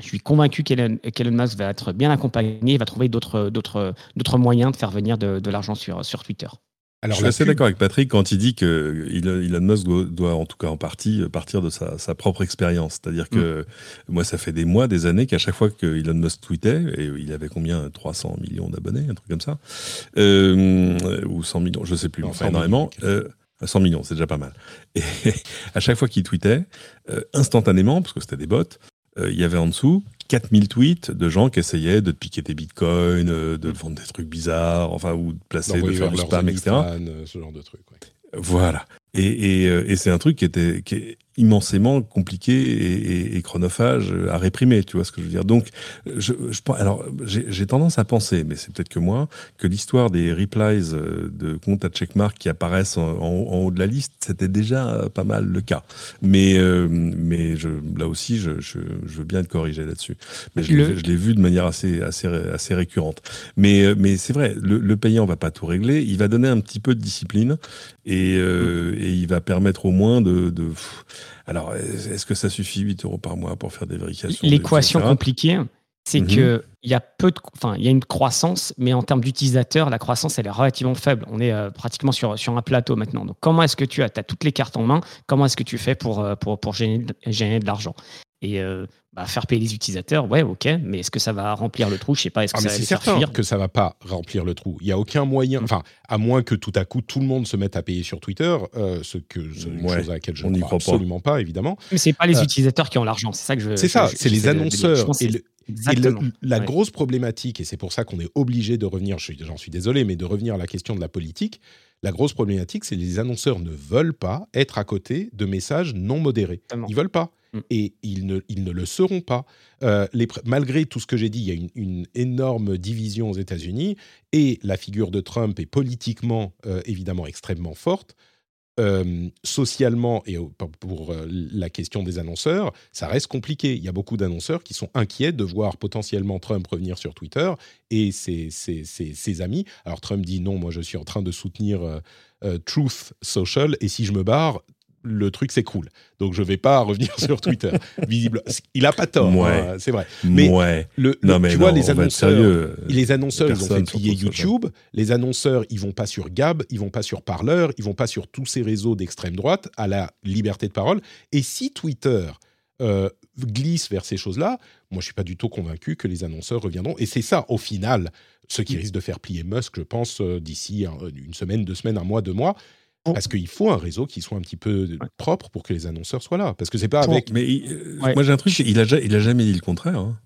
Je suis convaincu qu'Elon Musk va être bien accompagné, il va trouver d'autres moyens de faire venir de, l'argent sur, sur Twitter. Alors, je suis assez d'accord avec Patrick quand il dit que Elon Musk doit, en tout cas en partie partir de sa, propre expérience. C'est-à-dire que mm. moi, ça fait des mois, des années qu'à chaque fois que Elon Musk tweetait, et il avait combien 300 millions d'abonnés, un truc comme ça euh, Ou 100 millions, je ne sais plus, enfin énormément. 100 euh, millions, c'est déjà pas mal. Et (laughs) à chaque fois qu'il tweetait, euh, instantanément, parce que c'était des bots, euh, il y avait en dessous 4000 tweets de gens qui essayaient de te piquer tes bitcoins, euh, de vendre des trucs bizarres, enfin, ou de placer, de faire du spam, etc. Euh, ce genre de trucs. Voilà. Et, et, c'est un truc qui était qui est immensément compliqué et, chronophage à réprimer, tu vois ce que je veux dire. Donc, je, je alors j'ai tendance à penser, mais c'est peut-être que moi, que l'histoire des replies euh, de comptes à checkmark qui apparaissent en, haut de la liste, c'était déjà pas mal le cas. Mais euh, mais je, là aussi, je, je, veux bien être corrigé là-dessus. Mais je l'ai vu de manière assez assez assez récurrente. Mais euh, mais c'est vrai, le, le payant va pas tout régler. Il va donner un petit peu de discipline et, et il va permettre au moins de, de alors, est-ce que ça suffit 8 euros par mois pour faire des vérifications L'équation compliquée, c'est qu'il mhm. y a peu de, enfin, il y a une croissance, mais en termes d'utilisateurs, la croissance, elle est relativement faible. On est euh, pratiquement sur, sur un plateau maintenant. Donc, comment est-ce que tu as, as toutes les cartes en main? Comment est-ce que tu fais pour, euh, pour, pour générer, de l'argent? Et bah, faire payer les utilisateurs, ouais, ok, mais est-ce que ça va remplir le trou? Je sais pas. Est-ce que ah, ça c'est certain que ça va pas remplir le trou. Il y a aucun moyen, enfin, à moins que tout à coup tout le monde se mette à payer sur Twitter, ce que c'est une chose à laquelle je ne crois absolument pas. évidemment. Mais c'est pas les utilisateurs qui ont l'argent, c'est ça que je. C'est ça, c'est les annonceurs et le, la grosse problématique, et c'est pour ça qu'on est obligé de revenir, j'en suis désolé, mais de revenir à la question de la politique, la grosse problématique, c'est que les annonceurs ne veulent pas être à côté de messages non modérés. Ils veulent pas. Mm. Et ils ne, ils ne le seront pas. Euh, malgré tout ce que j'ai dit, il y a une, énorme division aux États-Unis et la figure de Trump est politiquement euh, évidemment extrêmement forte. Euh, socialement et pour la question des annonceurs, ça reste compliqué. Il y a beaucoup d'annonceurs qui sont inquiets de voir potentiellement Trump revenir sur Twitter et ses, amis. Alors Trump dit non, moi je suis en train de soutenir Truth Social et si je me barre, le truc s'écroule. Donc je vais pas revenir (laughs) sur Twitter. Visible, il a pas tort, hein, c'est vrai. Mais, le, tu vois les annonceurs, les annonceurs, ils ont fait plier YouTube. Les annonceurs, ils vont pas sur Gab, ils vont pas sur Parler, ils vont pas sur tous ces réseaux d'extrême droite à la liberté de parole. Et si Twitter euh, glisse vers ces choses-là, moi je suis pas du tout convaincu que les annonceurs reviendront. Et c'est ça, au final, ce qui risque de faire plier Musk, je pense, euh, d'ici une semaine, deux semaines, un mois, deux mois, parce qu'il faut un réseau qui soit un petit peu propre pour que les annonceurs soient là. Parce que c'est pas avec. Mais euh, moi j'ai un truc, il a, il a jamais dit le contraire. Hein.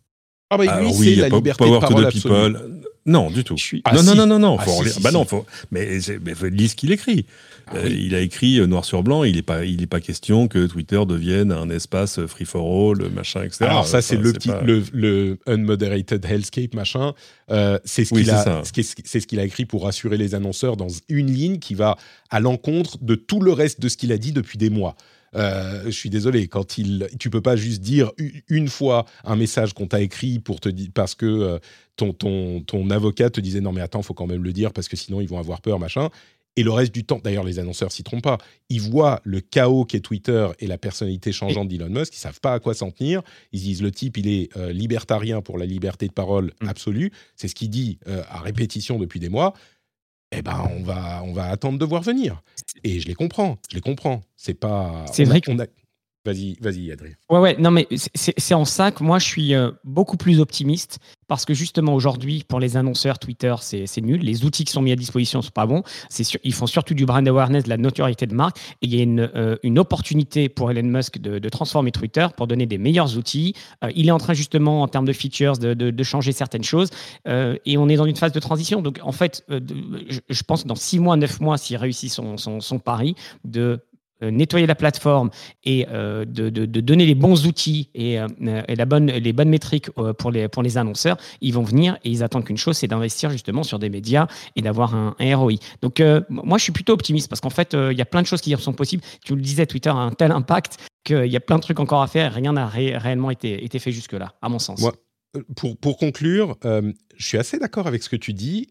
Ah bah lui, c'est la liberté de parole absolue. Non, du tout. Ah, non, non, non, non, ah, faut bah non, faut. Mais, mais lis ce qu'il écrit. Ah euh, il a écrit euh, noir sur blanc. Il n'est pas, il est pas question que Twitter devienne un espace free for all, machin, etc. Alors ça, c'est le petit, le, le, unmoderated hellscape, machin. Euh, c'est ce qu'il a, c'est ce qu'il a écrit pour rassurer les annonceurs dans une ligne qui va à l'encontre de tout le reste de ce qu'il a dit depuis des mois. Euh, je suis désolé, quand il, tu peux pas juste dire une fois un message qu'on t'a écrit pour te dire parce que euh, ton, ton, ton avocat te disait non mais attends, faut quand même le dire parce que sinon ils vont avoir peur, machin. Et le reste du temps, d'ailleurs, les annonceurs s'y trompent pas. Ils voient le chaos qu'est Twitter et la personnalité changeante d'Elon Musk. Ils savent pas à quoi s'en tenir. Ils disent le type, il est euh, libertarien pour la liberté de parole mmh. absolue. C'est ce qu'il dit à répétition depuis des mois eh ben on va on va attendre de voir venir. Et je les comprends, je les comprends. C'est pas. C'est vrai qu'on a... Vas-y, vas-y, Adrien. Ouais, ouais, non, mais c'est en ça que moi, je suis euh, beaucoup plus optimiste parce que justement, aujourd'hui, pour les annonceurs, Twitter, c'est nul. Les outils qui sont mis à disposition ne sont pas bons. ils font surtout du brand awareness, de la notoriété de marque. Et il y a une, euh, opportunité pour Elon Musk de, transformer Twitter pour donner des meilleurs outils. Euh, il est en train, justement, en termes de features, de, changer certaines choses. et on est dans une phase de transition. Donc, en fait, je, pense que dans six mois, neuf mois, s'il réussit son, pari de euh, nettoyer la plateforme et euh, de, donner les bons outils et, euh, la bonne, les bonnes métriques pour les, pour les annonceurs, ils vont venir et ils attendent qu'une chose, c'est d'investir justement sur des médias et d'avoir un, ROI. Donc moi, je suis plutôt optimiste parce qu'en fait, il y a plein de choses qui sont possibles. Tu le disais, Twitter a un tel impact qu'il y a plein de trucs encore à faire et rien n'a réellement été, été fait jusque-là, à mon sens. Pour, pour conclure, je suis assez d'accord avec ce que tu dis.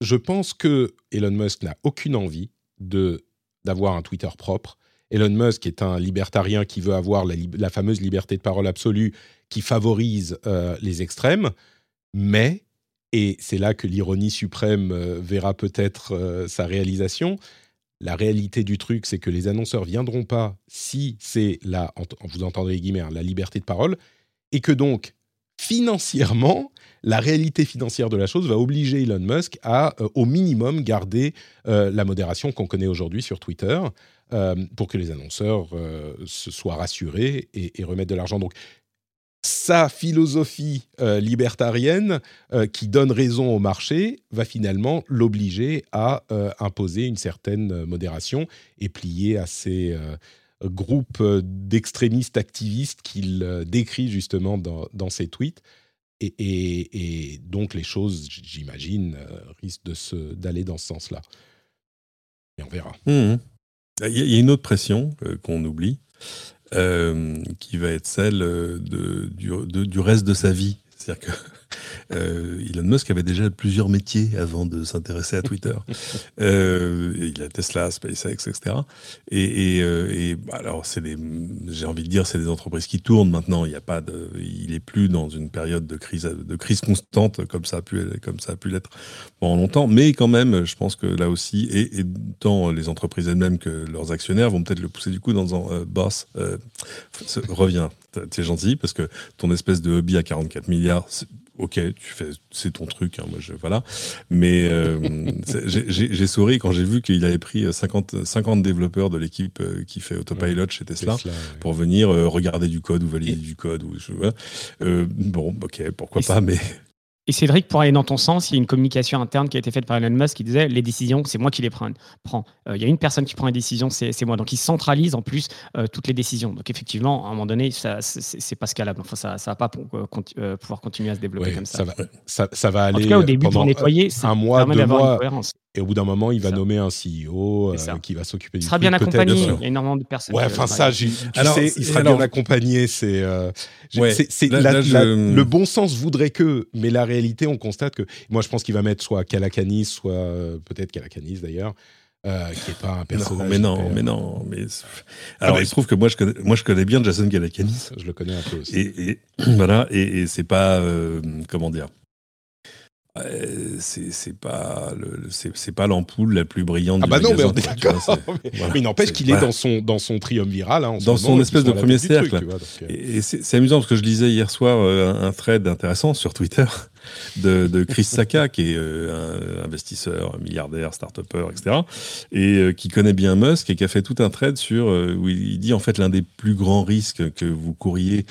Je pense que Elon Musk n'a aucune envie de d'avoir un Twitter propre Elon Musk est un libertarien qui veut avoir la, fameuse liberté de parole absolue qui favorise euh, les extrêmes, mais, et c'est là que l'ironie suprême euh, verra peut-être euh, sa réalisation, la réalité du truc, c'est que les annonceurs viendront pas si c'est la, vous entendrez les guillemets, hein, la liberté de parole, et que donc, financièrement, la réalité financière de la chose va obliger Elon Musk à, au minimum, garder la modération qu'on connaît aujourd'hui sur Twitter. Euh, pour que les annonceurs euh, se soient rassurés et, remettent de l'argent. Donc, sa philosophie euh, libertarienne qui donne raison au marché va finalement l'obliger à imposer une certaine modération et plier à ces groupes d'extrémistes activistes qu'il décrit justement dans, ses tweets. Et, donc les choses, j'imagine, risquent d'aller dans ce sens-là. Et on verra. Mmh il y a une autre pression euh, qu'on oublie, euh, qui va être celle euh, du, reste de sa vie. Elon Musk avait déjà plusieurs métiers avant de s'intéresser à Twitter. (laughs) euh, il a Tesla, SpaceX, etc. Et, et, euh, et alors, c'est des, j'ai envie de dire, c'est des entreprises qui tournent maintenant. Il n'y a pas de, il est plus dans une période de crise, de crise constante comme ça a pu, comme ça a pu l'être pendant longtemps. Mais quand même, je pense que là aussi, et, et tant les entreprises elles-mêmes que leurs actionnaires vont peut-être le pousser du coup dans un euh, boss, euh, reviens, t'es gentil parce que ton espèce de hobby à 44 milliards, ok, tu fais, c'est ton truc, hein, moi je, voilà. Mais euh, (laughs) j'ai souri quand j'ai vu qu'il avait pris 50, 50 développeurs de l'équipe euh, qui fait Autopilot chez Tesla, pour venir euh, regarder du code ou valider du code. Ou, euh, bon, ok, pourquoi pas, mais et Cédric, pour aller dans ton sens, il y a une communication interne qui a été faite par Elon Musk qui disait les décisions, c'est moi qui les prends. Euh, il y a une personne qui prend les décisions, c'est moi. Donc il centralise en plus euh, toutes les décisions. Donc effectivement, à un moment donné, c'est pas scalable. Enfin, ça ne va pas pour, euh, pouvoir continuer à se développer comme ça. Ça va, ça, ça va aller. En tout cas, au début, pour nettoyer, un mois, deux mois. Et au bout d'un moment, il va nommer un CEO qui va s'occuper du. Il sera bien accompagné. Il y a énormément de personnes. Ouais, enfin ça, tu sais, il sera bien accompagné. C'est, le bon sens voudrait que, mais la réalité, on constate que moi, je pense qu'il va mettre soit Calacanis, soit euh, peut-être Calacanis d'ailleurs. Euh, qui n'est pas un personnage. mais non, mais non, mais alors il se trouve que moi je connais, moi je connais bien Jason Calacanis. Je le connais un peu aussi. Et, voilà, et, et c'est pas euh, comment dire. C'est pas c'est pas l'ampoule la plus brillante ah bah non mais on est d'accord mais, n'empêche qu'il est dans son dans son triumviral hein, dans son espèce de premier cercle et, c'est amusant parce que je lisais hier soir un, un thread intéressant sur Twitter (laughs) de, Chris Saka, qui est euh, un investisseur, un milliardaire, start-upper, etc., et euh, qui connaît bien Musk et qui a fait tout un trade sur euh, où il dit en fait l'un des plus grands risques que vous courriez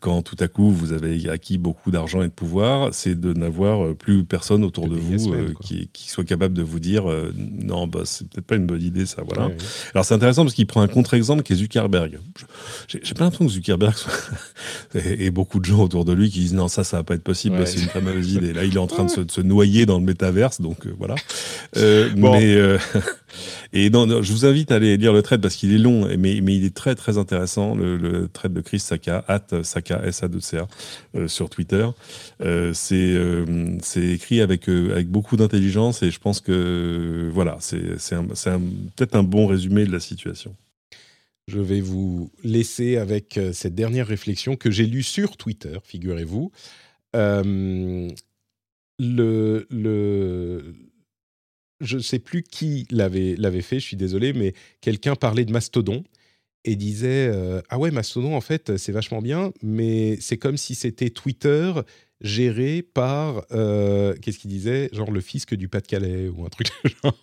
quand tout à coup vous avez acquis beaucoup d'argent et de pouvoir, c'est de n'avoir plus personne autour de vous qui, soit capable de vous dire non, bah, c'est peut-être pas une bonne idée ça. Voilà. Alors c'est intéressant parce qu'il prend un contre-exemple qui est Zuckerberg. J'ai plein l'impression que Zuckerberg (laughs) et, beaucoup de gens autour de lui qui disent non, ça, ça va pas être possible, c'est une très mauvaise idée. Là, il est en train de (laughs) se, noyer dans le métaverse, donc euh, voilà. Euh, mais (laughs) euh, et je vous invite à aller lire le trait parce qu'il est long, mais, il est très très intéressant. Le, le de Chris Saka, at Saka S A 2 C A sur Twitter. c'est c'est écrit avec avec beaucoup d'intelligence et je pense que voilà, c'est peut-être un bon résumé de la situation. Je vais vous laisser avec cette dernière réflexion que j'ai lue sur Twitter, figurez-vous. Euh, le, le, je ne sais plus qui l'avait, fait, je suis désolé, mais quelqu'un parlait de Mastodon et disait euh, Ah ouais, Mastodon, en fait, c'est vachement bien, mais c'est comme si c'était Twitter géré par, euh, qu'est-ce qu'il disait Genre le fisc du Pas-de-Calais ou un truc genre.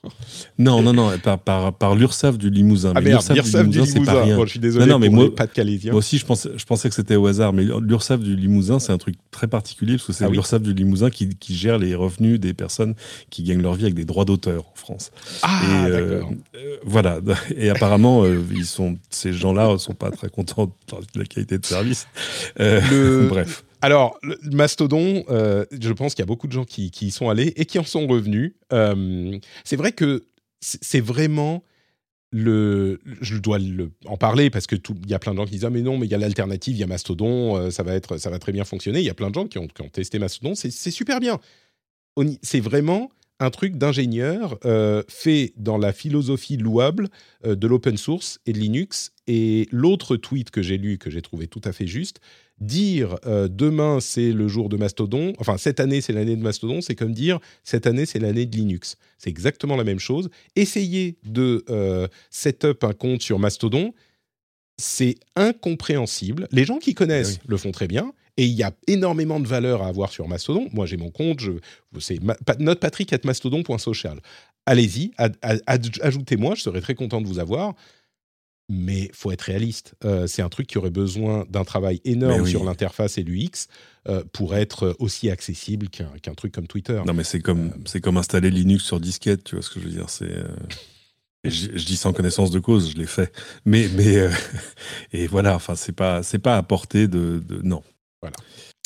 Non, non, non, par, par, par l'URSSAF du Limousin. Ah merde, l'URSSAF du Limousin, c'est pas rien. je suis désolé non, non, mais moi, pas de Moi aussi, je pensais, je pensais que c'était au hasard, mais l'URSSAF du Limousin, c'est un truc très particulier parce que c'est ah l'URSSAF du Limousin qui, qui, gère les revenus des personnes qui gagnent leur vie avec des droits d'auteur en France. Ah, et, euh, euh, voilà. (laughs) Et apparemment, ils sont, ces gens-là ne sont pas très contents de la qualité de service. Le... (laughs) Bref. Alors, Mastodon, euh, je pense qu'il y a beaucoup de gens qui, y sont allés et qui en sont revenus. Euh, c'est vrai que c'est vraiment le. Je dois en parler parce que il y a plein de gens qui disent ah mais non mais il y a l'alternative, il y a Mastodon, euh, ça va être ça va très bien fonctionner. Il y a plein de gens qui ont, qui ont testé Mastodon, c'est super bien. C'est vraiment un truc d'ingénieur fait dans la philosophie louable de l'open source et de Linux. Et l'autre tweet que j'ai lu, que j'ai trouvé tout à fait juste, dire euh, demain c'est le jour de Mastodon, enfin cette année c'est l'année de Mastodon, c'est comme dire cette année c'est l'année de Linux. C'est exactement la même chose. Essayer de euh, set up un compte sur Mastodon, c'est incompréhensible. Les gens qui connaissent le font très bien. Et il y a énormément de valeur à avoir sur Mastodon. Moi, j'ai mon compte, je, c'est mastodon.social. Allez-y, ajoutez-moi, je serai très content de vous avoir mais faut être réaliste. Euh, c'est un truc qui aurait besoin d'un travail énorme sur l'interface et l'UX euh, pour être aussi accessible qu'un truc comme Twitter. Non, mais c'est comme, euh, comme installer Linux sur disquette, tu vois ce que je veux dire. C'est, je, dis sans connaissance de cause, je l'ai fait. Mais, mais (laughs) et voilà, enfin, c'est pas, c'est pas à portée de, non. Voilà.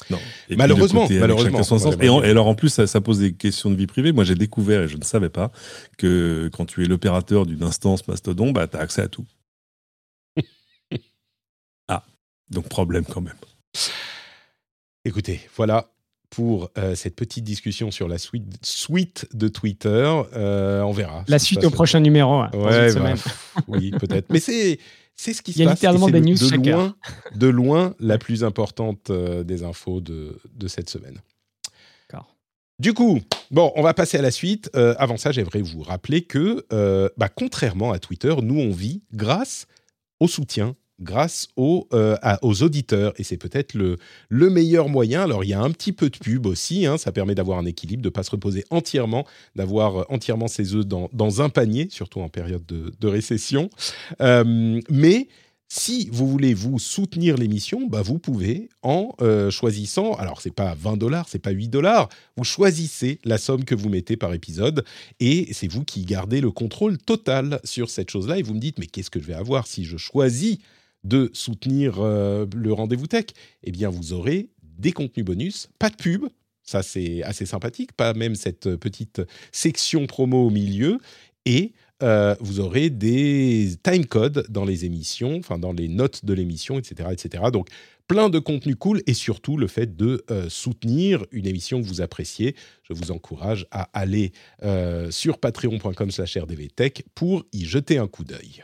Non. malheureusement, malheureusement. Et, et, alors en plus, ça, ça, pose des questions de vie privée. Moi, j'ai découvert et je ne savais pas que quand tu es l'opérateur d'une instance Mastodon, bah, tu as accès à tout. Donc problème quand même. Écoutez, voilà pour cette petite discussion sur la suite, de Twitter. on verra. La suite au prochain numéro. Ouais, bah, oui, peut-être. Mais c'est c'est ce qui se passe. Il y a littéralement des news de loin, (laughs) de loin la plus importante des infos de, de cette semaine. Du coup, bon, on va passer à la suite. Euh, avant ça, j'aimerais vous rappeler que, euh, bah, contrairement à Twitter, nous, on vit grâce au soutien, grâce aux, euh, aux auditeurs. Et c'est peut-être le, le meilleur moyen. Alors, il y a un petit peu de pub aussi. Hein, ça permet d'avoir un équilibre, de ne pas se reposer entièrement, d'avoir entièrement ses œufs dans, dans, un panier, surtout en période de, récession. mais si vous voulez vous soutenir l'émission, bah vous pouvez en euh, choisissant, alors c'est pas 20 dollars, c'est pas 8 dollars, vous choisissez la somme que vous mettez par épisode et c'est vous qui gardez le contrôle total sur cette chose-là et vous me dites mais qu'est-ce que je vais avoir si je choisis de soutenir euh, le rendez-vous tech Eh bien vous aurez des contenus bonus, pas de pub, ça c'est assez sympathique, pas même cette petite section promo au milieu et euh, vous aurez des timecodes dans les émissions, enfin dans les notes de l'émission, etc., etc. Donc plein de contenu cool et surtout le fait de euh, soutenir une émission que vous appréciez. Je vous encourage à aller sur patreon.com/rdvtech pour y jeter un coup d'œil.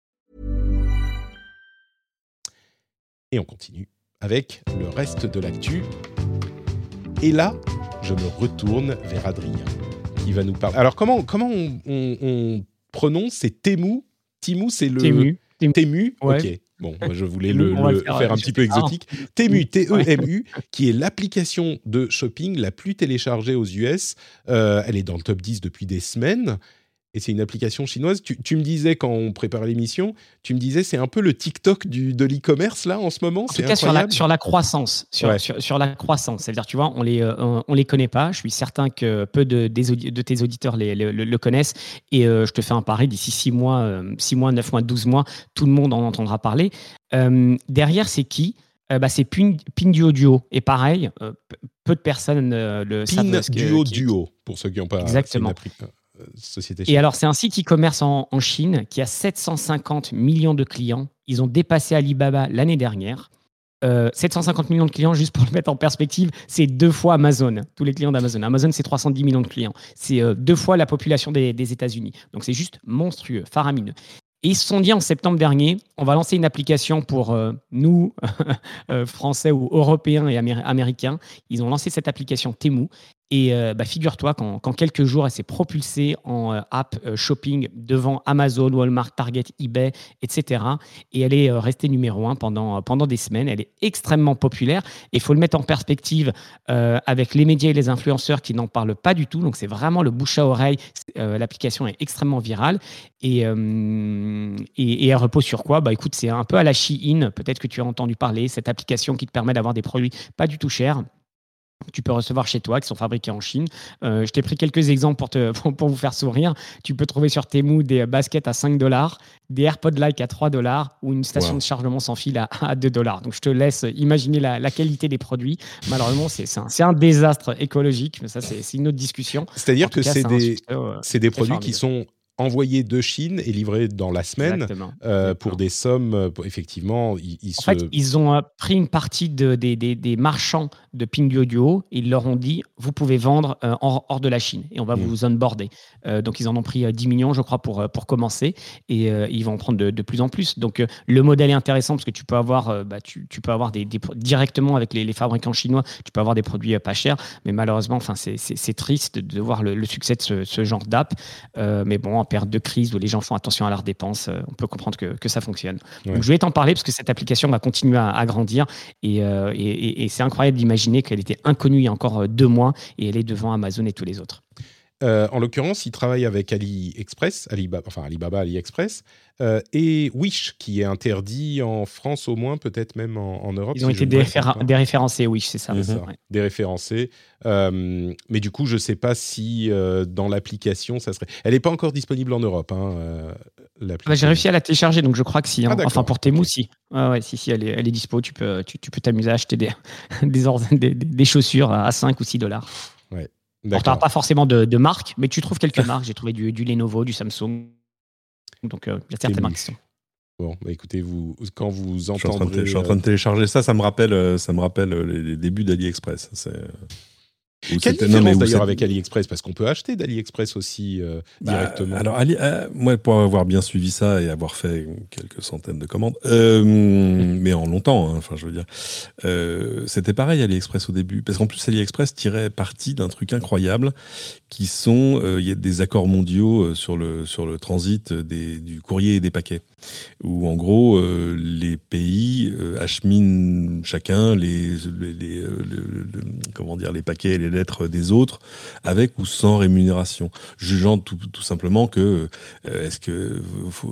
Et on continue avec le reste de l'actu Et là, je me retourne vers Adrien, qui va nous parler. Alors, comment, comment on, prononce C'est Temu? Timu, c'est le. Temu. Temu, ok. Bon, moi je voulais (laughs) le, faire, un petit peu exotique. Temu, T-E-M-U, (laughs) qui est l'application de shopping la plus téléchargée aux US. Euh, elle est dans le top 10 depuis des semaines et c'est une application chinoise. Tu, me disais quand on préparait l'émission, tu me disais c'est un peu le TikTok du, de l'e-commerce là en ce moment. En tout cas sur la, sur la croissance, sur, sur, la croissance. C'est-à-dire tu vois, on les euh, on, les connaît pas. Je suis certain que peu de, de tes auditeurs les, le, connaissent et euh, je te fais un pari d'ici 6 mois, 6 euh, mois, 9 mois, 12 mois, tout le monde en entendra parler. derrière c'est qui? Bah, c'est Pin, Duo Duo. Et pareil, peu de personnes le Pin Duo Duo, pour ceux qui n'ont pas Exactement. Et alors, c'est un site e-commerce en, Chine qui a 750 millions de clients. Ils ont dépassé Alibaba l'année dernière. 750 euh, millions de clients, juste pour le mettre en perspective, c'est deux fois Amazon, tous les clients d'Amazon. Amazon, c'est 310 millions de clients. C'est euh, deux fois la population des, États-Unis. Donc, c'est juste monstrueux, faramineux. Et ils se sont dit en septembre dernier, on va lancer une application pour euh, nous, (laughs) Français ou Européens et Américains. Ils ont lancé cette application Temu et euh, bah, figure-toi qu'en quelques jours, elle s'est propulsée en euh, app euh, shopping devant Amazon, Walmart, Target, eBay, etc. Et elle est restée numéro un pendant, pendant des semaines. Elle est extrêmement populaire. Et il faut le mettre en perspective avec les médias et les influenceurs qui n'en parlent pas du tout. Donc c'est vraiment le bouche à oreille. L'application est extrêmement virale. Et, et, elle repose sur quoi? Bah, Écoute, c'est un peu à la Shein. Peut-être que tu as entendu parler. Cette application qui te permet d'avoir des produits pas du tout chers tu peux recevoir chez toi, qui sont fabriqués en Chine. Euh, je t'ai pris quelques exemples pour, te, (laughs) pour, vous faire sourire. Tu peux trouver sur Temu des baskets à 5 dollars, des AirPods Like à 3 dollars ou une station de chargement sans fil à, (laughs) à 2 dollars. Donc je te laisse imaginer la, qualité des produits. Malheureusement, c'est un, un, désastre écologique, mais ça, c'est une autre discussion. C'est-à-dire que c'est des, euh, des produits qui sont envoyés de Chine et livrés dans la semaine euh, pour des sommes, euh, effectivement, ils, en fait, ils ont euh, pris une partie de, des, des, des, marchands de Pinduoduo et ils leur ont dit, vous pouvez vendre hors, de la Chine et on va mm. vous onboarder. donc, ils en ont pris 10 millions, je crois, pour, pour commencer et ils vont en prendre de, de, plus en plus. Donc, le modèle est intéressant parce que tu peux avoir, bah, tu, tu, peux avoir des, directement avec les, les, fabricants chinois, tu peux avoir des produits pas chers, mais malheureusement, enfin, c'est triste de, voir le, succès de ce, ce genre d'app. mais bon, en période de crise où les gens font attention à leurs dépenses, euh, on peut comprendre que, que ça fonctionne. Donc, je vais t'en parler parce que cette application va continuer à, grandir euh, et, et, c'est incroyable d'imaginer qu'elle était inconnue il y a encore euh, deux mois et elle est devant Amazon et tous les autres. En l'occurrence, il travaille avec AliExpress, Alibaba, enfin Alibaba AliExpress, et Wish, qui est interdit en France au moins, peut-être même en, Europe. Ils ont été déréférencés, Wish, c'est ça. Déréférencés. Euh, mais du coup, je ne sais pas si euh, dans l'application, ça serait. Elle n'est pas encore disponible en Europe. Hein, euh, bah, J'ai réussi à la télécharger, donc je crois que si. Hein. Ah, enfin, pour Temu, si. ouais, si, si, elle est, elle est dispo. Tu peux, tu, tu peux t'amuser à acheter des, (laughs) des, des, chaussures à 5 ou 6 dollars. Ouais. Tu n'auras pas forcément de, de marque, mais tu trouves quelques marques. J'ai trouvé du, du, Lenovo, du Samsung. Donc, il y a certaines marques qui sont. Bon, bah écoutez, vous, quand vous entendrez... Je suis en train de, télécharger ça, ça me rappelle, ça me rappelle les, débuts d'AliExpress. C'est... Quelle différence d'ailleurs avec AliExpress? Parce qu'on peut acheter d'AliExpress aussi euh, bah, directement. Alors, Ali, euh, moi, pour avoir bien suivi ça et avoir fait quelques centaines de commandes, euh, mais en longtemps, hein, enfin, je veux dire, c'était pareil AliExpress au début. Parce qu'en plus, AliExpress tirait parti d'un truc incroyable qui sont, il y a des accords mondiaux sur le, sur le transit des, du courrier et des paquets. Où en gros euh, les pays euh, acheminent chacun les, les, euh, comment dire les paquets et les lettres des autres avec ou sans rémunération, jugeant tout, tout simplement que est-ce que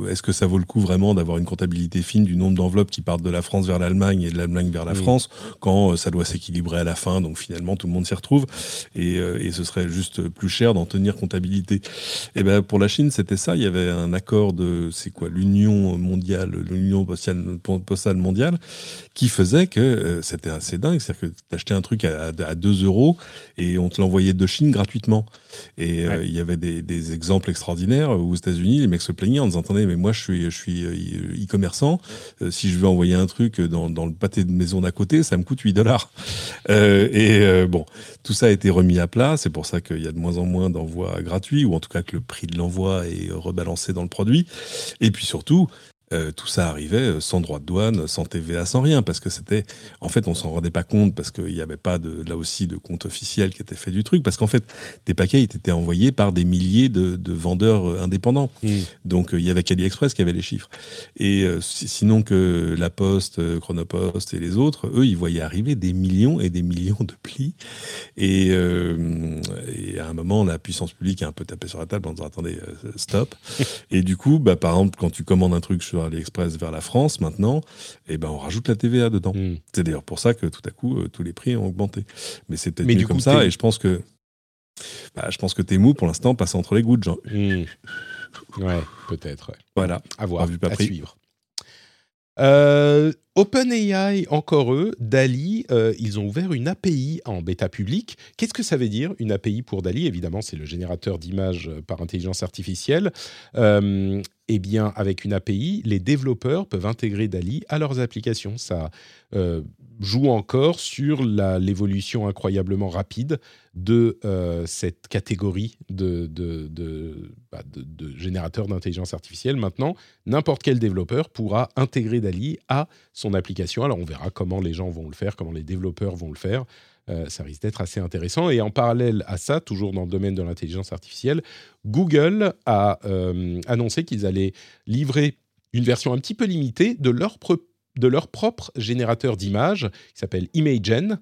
est-ce que ça vaut le coup vraiment d'avoir une comptabilité fine du nombre d'enveloppes qui partent de la France vers l'Allemagne et de l'Allemagne vers la France quand ça doit s'équilibrer à la fin, donc finalement tout le monde s'y retrouve. Et, et ce serait juste plus cher d'en tenir comptabilité. Et eh ben pour la Chine c'était ça, il y avait un accord de c'est quoi l'Union mondiale, l'Union postale, mondiale, qui faisait que euh, c'était assez dingue. C'est-à-dire que tu achetais un truc à, à, 2 euros et on te l'envoyait de Chine gratuitement. Et euh, il y avait des, exemples extraordinaires aux États-Unis, les mecs se plaignaient en disant Attendez, mais moi je suis, je suis euh, e-commerçant, si je veux envoyer un truc dans, dans, le pâté de maison d'à côté, ça me coûte 8 dollars. et bon, tout ça a été remis à plat. C'est pour ça qu'il y a de moins en moins d'envois gratuits, ou en tout cas que le prix de l'envoi est rebalancé dans le produit. Et puis surtout, euh, tout ça arrivait euh, sans droit de douane, sans TVA, sans rien, parce que c'était, en fait, on s'en rendait pas compte parce qu'il n'y avait pas de, là aussi de compte officiel qui était fait du truc, parce qu'en fait, des paquets étaient envoyés par des milliers de, de vendeurs euh, indépendants. Mmh. Donc il y avait qu'AliExpress qui avait les chiffres. Et sinon que La Poste, Chronopost et les autres, eux, ils voyaient arriver des millions et des millions de plis. Et, et à un moment, la puissance publique a un peu tapé sur la table en disant attendez, stop. (laughs) et du coup, bah, par exemple, quand tu commandes un truc sur AliExpress vers la France maintenant, et eh ben on rajoute la TVA dedans. Hmm. C'est d'ailleurs pour ça que tout à coup euh, tous les prix ont augmenté. Mais c'est peut-être mieux comme ça et je pense que bah, je pense que Temu pour l'instant passe entre les gouttes, genre. Hmm. Ouais, peut-être. Voilà. À voir, pas à suivre. Euh, OpenAI, encore eux, Dali, euh, ils ont ouvert une API en bêta public. Qu'est-ce que ça veut dire, une API pour Dali? Évidemment, c'est le générateur d'images par intelligence artificielle. Euh, eh bien, avec une API, les développeurs peuvent intégrer DALI à leurs applications. Ça euh, joue encore sur l'évolution incroyablement rapide de euh, cette catégorie de, bah, de, générateurs d'intelligence artificielle. Maintenant, n'importe quel développeur pourra intégrer DALI à son application. Alors, on verra comment les gens vont le faire, comment les développeurs vont le faire. Euh, ça risque d'être assez intéressant. Et en parallèle à ça, toujours dans le domaine de l'intelligence artificielle, Google a euh, annoncé qu'ils allaient livrer une version un petit peu limitée de leur, de leur propre générateur d'images qui s'appelle Imagen.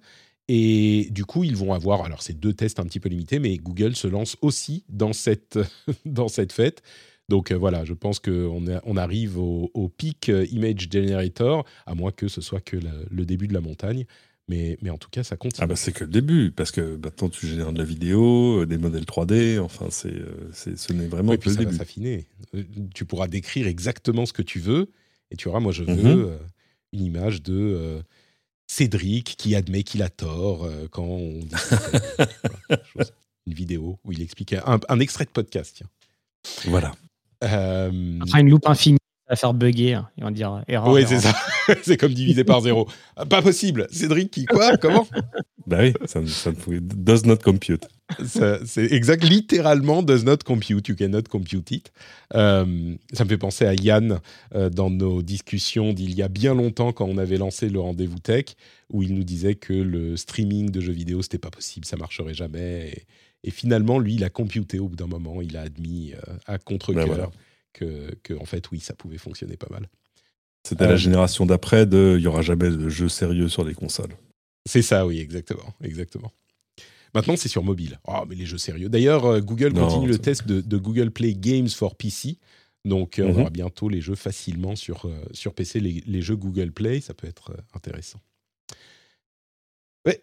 Et du coup, ils vont avoir, alors c'est deux tests un petit peu limités, mais Google se lance aussi dans cette, (laughs) dans cette fête. Donc euh, voilà, je pense qu'on on arrive au, pic Image Generator, à moins que ce soit que le début de la montagne. Mais, mais en tout cas, ça continue. Ah bah c'est que le début, parce que maintenant tu génères de la vidéo, des modèles 3D, enfin c'est, ce n'est vraiment que le ça début. Va s'affiner. Tu pourras décrire exactement ce que tu veux, et tu auras, moi je veux mhm. Une image de Cédric qui admet qu'il a tort quand on dit (laughs) une vidéo où il expliquait un, un extrait de podcast. Tiens. Voilà. Euh... une loupe infinie va faire bugger. Hein, ils vont dire euh, erreur. Oui, c'est ça. (laughs) c'est comme divisé par zéro. Ah, pas possible. Cédric, qui quoi Comment (laughs) Bah oui, ça, ça does not compute. C'est exact, littéralement does not compute. You cannot compute it. Euh, ça me fait penser à Yann euh, dans nos discussions d'il y a bien longtemps quand on avait lancé le rendez-vous tech, où il nous disait que le streaming de jeux vidéo c'était pas possible, ça marcherait jamais. Et, et finalement, lui, il a computé au bout d'un moment, il a admis euh, à contre-cœur ben que, que, en fait, oui, ça pouvait fonctionner pas mal. C'était la euh, génération d'après de il n'y aura jamais de jeux sérieux sur les consoles. C'est ça, oui, exactement. exactement. Maintenant, c'est sur mobile. Oh, mais les jeux sérieux. D'ailleurs, euh, Google continue le test de, Google Play Games for PC. Donc, on mhm. aura bientôt les jeux facilement sur, sur PC, les, les, jeux Google Play. Ça peut être intéressant. Ouais,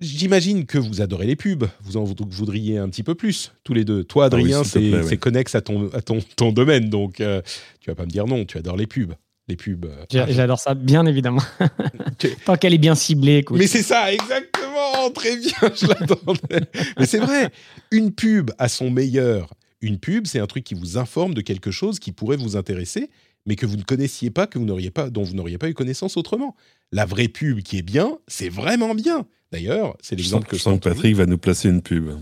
J'imagine que vous adorez les pubs, vous en voudriez un petit peu plus, tous les deux. Toi, ah Adrien, c'est connexe à ton, à ton, ton domaine, donc euh, tu vas pas me dire non, tu adores les pubs. Les pubs. Euh, j'adore ça, bien évidemment. (laughs) Tant qu'elle est bien ciblée. Écoute. Mais c'est ça, exactement, très bien, je l'attendais. (laughs) Mais c'est vrai, une pub à son meilleur, une pub, c'est un truc qui vous informe de quelque chose qui pourrait vous intéresser, mais que vous ne connaissiez pas, que vous n'auriez pas, dont vous n'auriez pas eu connaissance autrement. La vraie pub qui est bien, c'est vraiment bien. D'ailleurs, c'est l'exemple que je sens que Patrick va nous placer une pub. (laughs)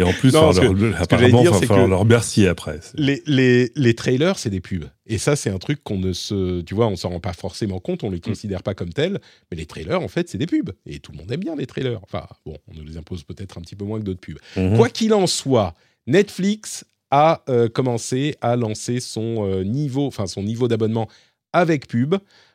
Et en plus, apparemment, il va falloir leur remercier après. Les, les, les, trailers, c'est des pubs. Et ça, c'est un truc qu'on ne se. Tu vois, on s'en rend pas forcément compte, on les mm. considère pas comme tels. Mais les trailers, en fait, c'est des pubs. Et tout le monde aime bien les trailers. Enfin, bon, on nous les impose peut-être un petit peu moins que d'autres pubs. Mm-hmm. Quoi qu'il en soit, Netflix a euh, commencé à lancer son euh, niveau, enfin son niveau d'abonnement avec pub.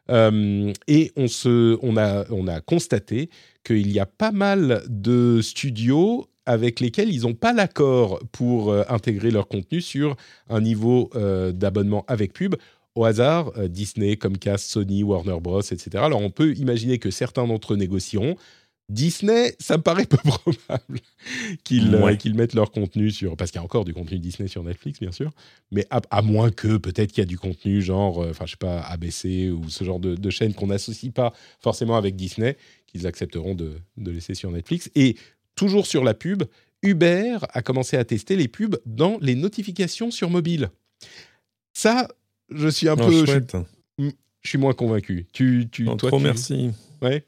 Euh, et on, a constaté qu'il y a pas mal de studios avec lesquels ils n'ont pas l'accord pour euh, intégrer leur contenu sur un niveau euh, d'abonnement avec pub. Au hasard, Disney, Comcast, Sony, Warner Bros, etc. Alors on peut imaginer que certains d'entre eux négocieront. Disney, ça me paraît peu (laughs) probable euh, qu'ils mettent leur contenu sur. Parce qu'il y a encore du contenu Disney sur Netflix, bien sûr. Mais à, moins que peut-être qu'il y a du contenu genre, euh, enfin, je sais pas, ABC ou ce genre de, de chaîne qu'on n'associe pas forcément avec Disney, qu'ils accepteront de, de, laisser sur Netflix. Et toujours sur la pub, Uber a commencé à tester les pubs dans les notifications sur mobile. Ça, je suis un peu. Je, je, suis moins convaincu. Tu, tu, toi, trop merci. Ouais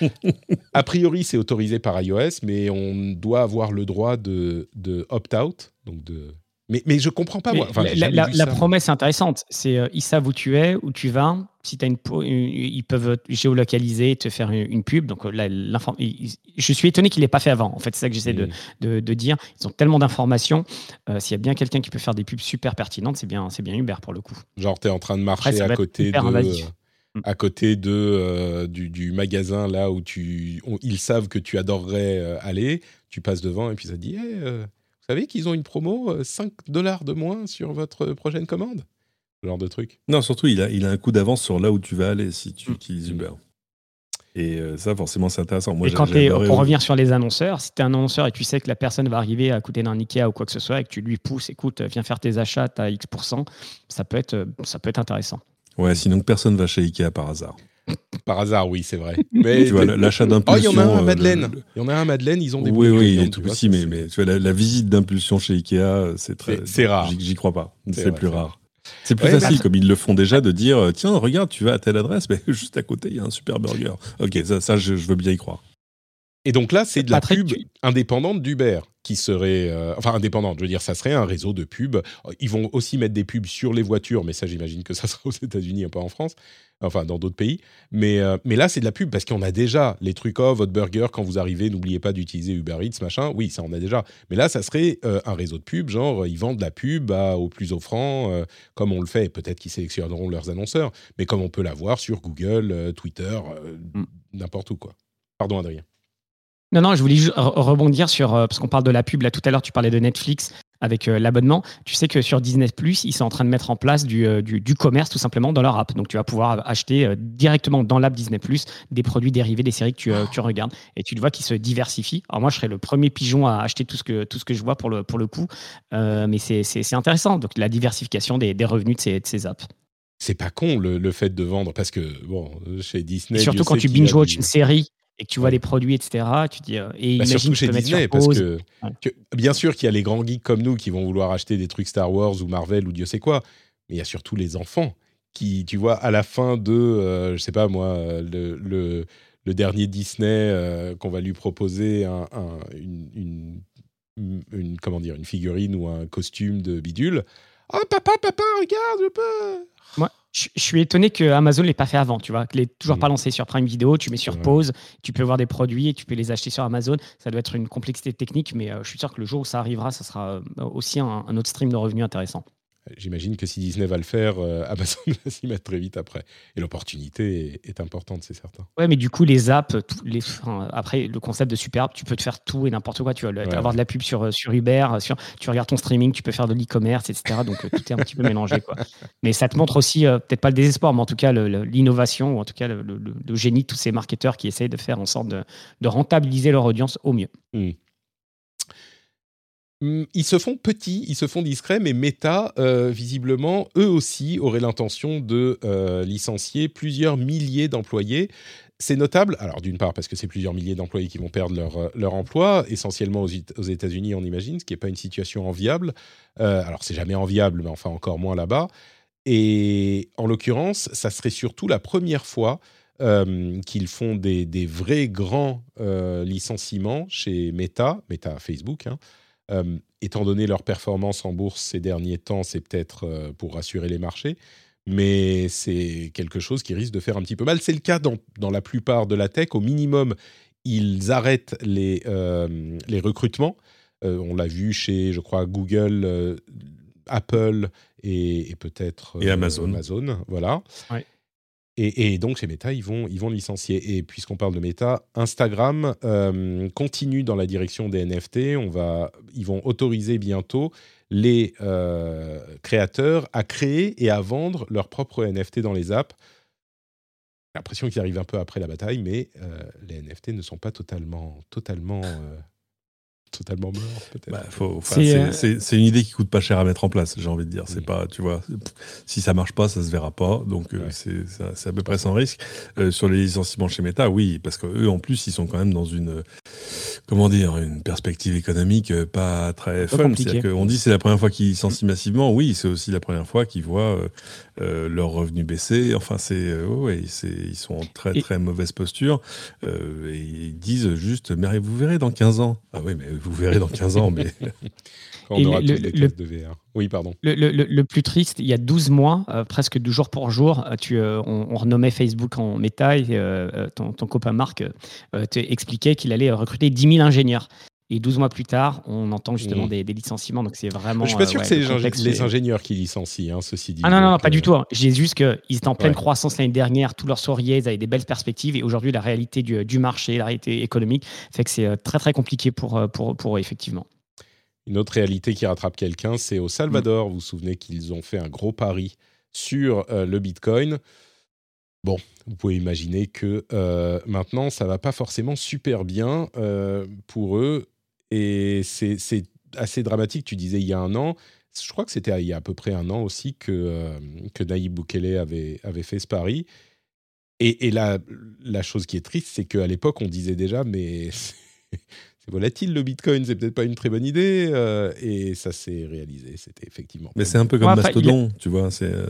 (laughs) a priori, c'est autorisé par iOS, mais on doit avoir le droit de, de opt-out, donc de mais, mais je comprends pas, moi. la, promesse est intéressante. C'est euh, ils savent où tu es, où tu vas. Si as une, ils peuvent géolocaliser, te faire une, pub. Donc, euh, là, je suis étonné qu'il l'ait pas fait avant. En fait, c'est ça que j'essaie de, de, dire. Ils ont tellement d'informations. Euh, s'il y a bien quelqu'un qui peut faire des pubs super pertinentes, c'est bien, bien Uber pour le coup. Genre, tu es en train de marcher à côté de Mm. À côté de, euh, du, magasin là où tu, ils savent que tu adorerais euh, aller, tu passes devant et puis ça dit euh, Vous savez qu'ils ont une promo 5 dollars de moins sur votre prochaine commande? Ce genre de truc. Non, surtout, il a, il a un coup d'avance sur là où tu vas aller si tu mm. utilises Uber. Et ça, forcément, c'est intéressant. Moi, et quand pour revenir sur les annonceurs, si tu es un annonceur et tu sais que la personne va arriver à côté d'un Ikea ou quoi que ce soit et que tu lui pousses, écoute, viens faire tes achats, à X%, ça peut être, ça peut être intéressant. Ouais, sinon personne va chez Ikea par hasard. Par hasard, oui, c'est vrai. Mais (laughs) tu vois, l'achat d'impulsion. (laughs) Oh, il y en a un à Madeleine. Il y en a un à Madeleine, ils ont des Oui, oui, il est tout petit, mais, mais tu vois, la, visite d'impulsion chez Ikea, c'est très. C'est rare. J'y crois pas. C'est plus rare. C'est plus facile, comme ils le font déjà, de dire tiens, regarde, tu vas à telle adresse, mais (laughs) juste à côté, il y a un super burger. Ok, ça, ça je, veux bien y croire. Et donc là, c'est de la pub indépendante d'Uber qui serait, euh, enfin indépendante, je veux dire, ça serait un réseau de pubs. Ils vont aussi mettre des pubs sur les voitures, mais ça, j'imagine que ça (laughs) sera aux États-Unis, un peu en France, enfin dans d'autres pays. Mais, euh, mais là, c'est de la pub parce qu'on a déjà les trucs, oh, votre burger, quand vous arrivez, n'oubliez pas d'utiliser Uber Eats, machin. Oui, ça, on a déjà. Mais là, ça serait euh, un réseau de pubs, genre, ils vendent de la pub au plus offrant, comme on le fait. Peut-être qu'ils sélectionneront leurs annonceurs, mais comme on peut l'avoir sur Google, Twitter, mm. n'importe où, quoi. Pardon, Adrien. Non, non, je voulais rebondir sur, euh, parce qu'on parle de la pub, là tout à l'heure tu parlais de Netflix. avec euh, l'abonnement, tu sais que sur Disney Plus, ils sont en train de mettre en place du, euh, du, commerce tout simplement dans leur app. Donc tu vas pouvoir acheter euh, directement dans l'app Disney Plus des produits dérivés des séries que tu, tu regardes. Et tu le vois qui se diversifient. Alors moi, je serais le premier pigeon à acheter tout ce que, tout ce que je vois pour le, pour le coup. mais c'est intéressant. Donc la diversification des, des revenus de ces, de ces apps c'est pas con le, le, fait de vendre parce que bon chez Disney surtout quand tu binge watch une série et que tu vois les produits, etc., tu dis. Euh, et bah surtout chez Disney, parce que, bien sûr qu'il y a les grands geeks comme nous qui vont vouloir acheter des trucs Star Wars ou Marvel ou Dieu sait quoi, mais il y a surtout les enfants qui, tu vois, à la fin de, euh, je sais pas moi, le, le, le dernier Disney euh, qu'on va lui proposer un, une, une, comment dire, une figurine ou un costume de bidule. Oh papa, papa, regarde, je peux. Je, suis étonné que Amazon l'ait pas fait avant, tu vois, l'ait toujours pas mm. lancé sur Prime Video. Tu mets sur pause, tu peux voir des produits et tu peux les acheter sur Amazon. Ça doit être une complexité technique, mais euh, je suis sûr que le jour où ça arrivera, ça sera euh, aussi un autre stream de revenus intéressant. J'imagine que si Disney va le faire, euh, Amazon (laughs) va s'y mettre très vite après. Et l'opportunité est, importante, c'est certain. Ouais, mais du coup, les apps, les, après le concept de super app, tu peux te faire tout et n'importe quoi. Tu vas avoir de la pub sur, euh, sur Uber, euh, sur, tu regardes ton streaming, tu peux faire de l'e-commerce, etc. Donc tout est un petit peu (laughs) mélangé. Quoi. Mais ça te montre aussi, peut-être pas le désespoir, mais en tout cas l'innovation, ou en tout cas le, génie de tous ces marketeurs qui essayent de faire en sorte de, de rentabiliser leur audience au mieux. Mmh. Mm, ils se font petits, ils se font discrets, mais Meta, euh, visiblement, eux aussi auraient l'intention de euh, licencier plusieurs milliers d'employés. C'est notable, alors d'une part parce que c'est plusieurs milliers d'employés qui vont perdre leur, euh, leur emploi, essentiellement aux, États-Unis, on imagine, ce qui n'est pas une situation enviable. alors c'est jamais enviable, mais enfin encore moins là-bas. Et en l'occurrence, ça serait surtout la première fois qu'ils font des, des, vrais grands licenciements chez Meta, Meta Facebook, hein, euh, étant donné leur performance en bourse ces derniers temps, c'est peut-être euh, pour rassurer les marchés, mais c'est quelque chose qui risque de faire un petit peu mal. C'est le cas dans, dans, la plupart de la tech. Au minimum, ils arrêtent les, euh, les recrutements. on l'a vu chez, je crois, Google, Apple et, peut-être Amazon. Amazon. Voilà. Et, donc chez Meta, ils vont, ils vont licencier. Et puisqu'on parle de Meta, Instagram euh, continue dans la direction des NFT. On va, ils vont autoriser bientôt les euh, créateurs à créer et à vendre leurs propres NFT dans les apps. J'ai l'impression qu'ils arrivent un peu après la bataille, mais euh, les NFT ne sont pas totalement, totalement totalement mort, peut-être. Bah, euh, c'est une idée qui coûte pas cher à mettre en place, j'ai envie de dire. C'est pas, tu vois, si ça marche pas, ça se verra pas. Donc euh, c'est à peu près sans risque. Euh, sur les licenciements chez Meta, oui, parce que eux en plus, ils sont quand même dans une, comment dire, une perspective économique pas très fun. On dit c'est la première fois qu'ils licencient massivement. Oui, c'est aussi la première fois qu'ils voient leurs revenus baisser. Enfin, c'est, ouais, ils sont en très très mauvaise posture et ils disent juste, mais vous verrez dans 15 ans. Ah oui, mais vous verrez dans 15 ans, mais. (laughs) Quand on aura le, toutes les le, de VR. Oui, pardon. Le, plus triste, il y a 12 mois, euh, presque deux jours pour jour, euh, tu, euh, on, renommait Facebook en méta et ton, ton, copain Marc expliquait qu'il allait recruter 10 000 ingénieurs. Et 12 mois plus tard, on entend justement mmh. des, licenciements. Donc c'est vraiment. Je suis pas sûr que c'est les, ingénieurs qui licencient, hein, ceci dit. Ah non, non, pas du tout. Hein. J'ai juste qu'ils étaient en pleine croissance l'année dernière, tous leurs souriers, ils avaient des belles perspectives. Et aujourd'hui, la réalité du, du, marché, la réalité économique, fait que c'est très, très compliqué pour, pour, pour eux, effectivement. Une autre réalité qui rattrape quelqu'un, c'est au Salvador. Vous vous souvenez qu'ils ont fait un gros pari sur euh, le Bitcoin. Bon, vous pouvez imaginer que euh, maintenant, ça va pas forcément super bien euh, pour eux. Et c'est assez dramatique. Tu disais il y a un an, je crois que c'était il y a à peu près un an aussi que, que Naïb Boukele avait, avait fait ce pari. Et, et la, la chose qui est triste, c'est qu'à l'époque, on disait déjà, mais (laughs) c'est volatile le Bitcoin, c'est peut-être pas une très bonne idée. Euh, et ça s'est réalisé, c'était effectivement. Mais c'est un peu comme Mastodon, tu vois. C'est euh,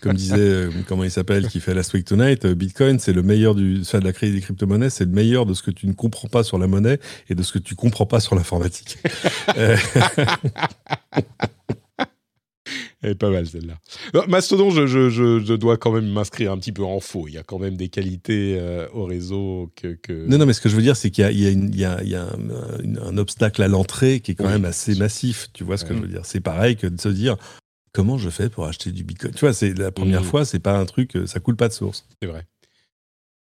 comme disait euh, comment il s'appelle qui fait Last Week Tonight. Bitcoin, c'est le meilleur du, enfin, de la crise des crypto-monnaies, c'est le meilleur de ce que tu ne comprends pas sur la monnaie et de ce que tu comprends pas sur l'informatique. (laughs) (laughs) Elle est pas mal celle-là. Mastodon, je, je, je, dois quand même m'inscrire un petit peu en faux. Il y a quand même des qualités euh, au réseau que, que, Non, non, mais ce que je veux dire, c'est qu'il y y y y a un, obstacle à l'entrée qui est quand même assez massif. Tu vois ce que je veux dire? C'est pareil que de se dire comment je fais pour acheter du bitcoin? Tu vois, c'est la première mmh. fois, c'est pas un truc, euh, ça coule pas de source. C'est vrai.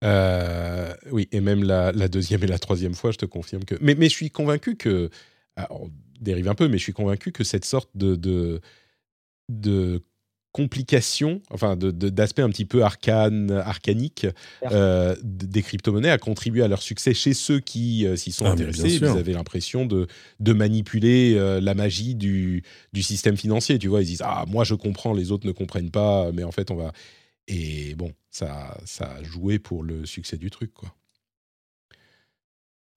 Euh, oui, et même la, la, deuxième et la troisième fois, je te confirme que. Mais, mais je suis convaincu que on dérive un peu, mais je suis convaincu que cette sorte de, de, de complication, enfin d'aspect un petit peu arcane, arcanique euh, des crypto-monnaies a contribué à leur succès chez ceux qui euh, s'y sont ah, intéressés. Vous avez l'impression de, de manipuler euh, la magie du, du système financier. Tu vois, ils disent ah moi je comprends, les autres ne comprennent pas, mais en fait on va et bon ça ça a joué pour le succès du truc quoi.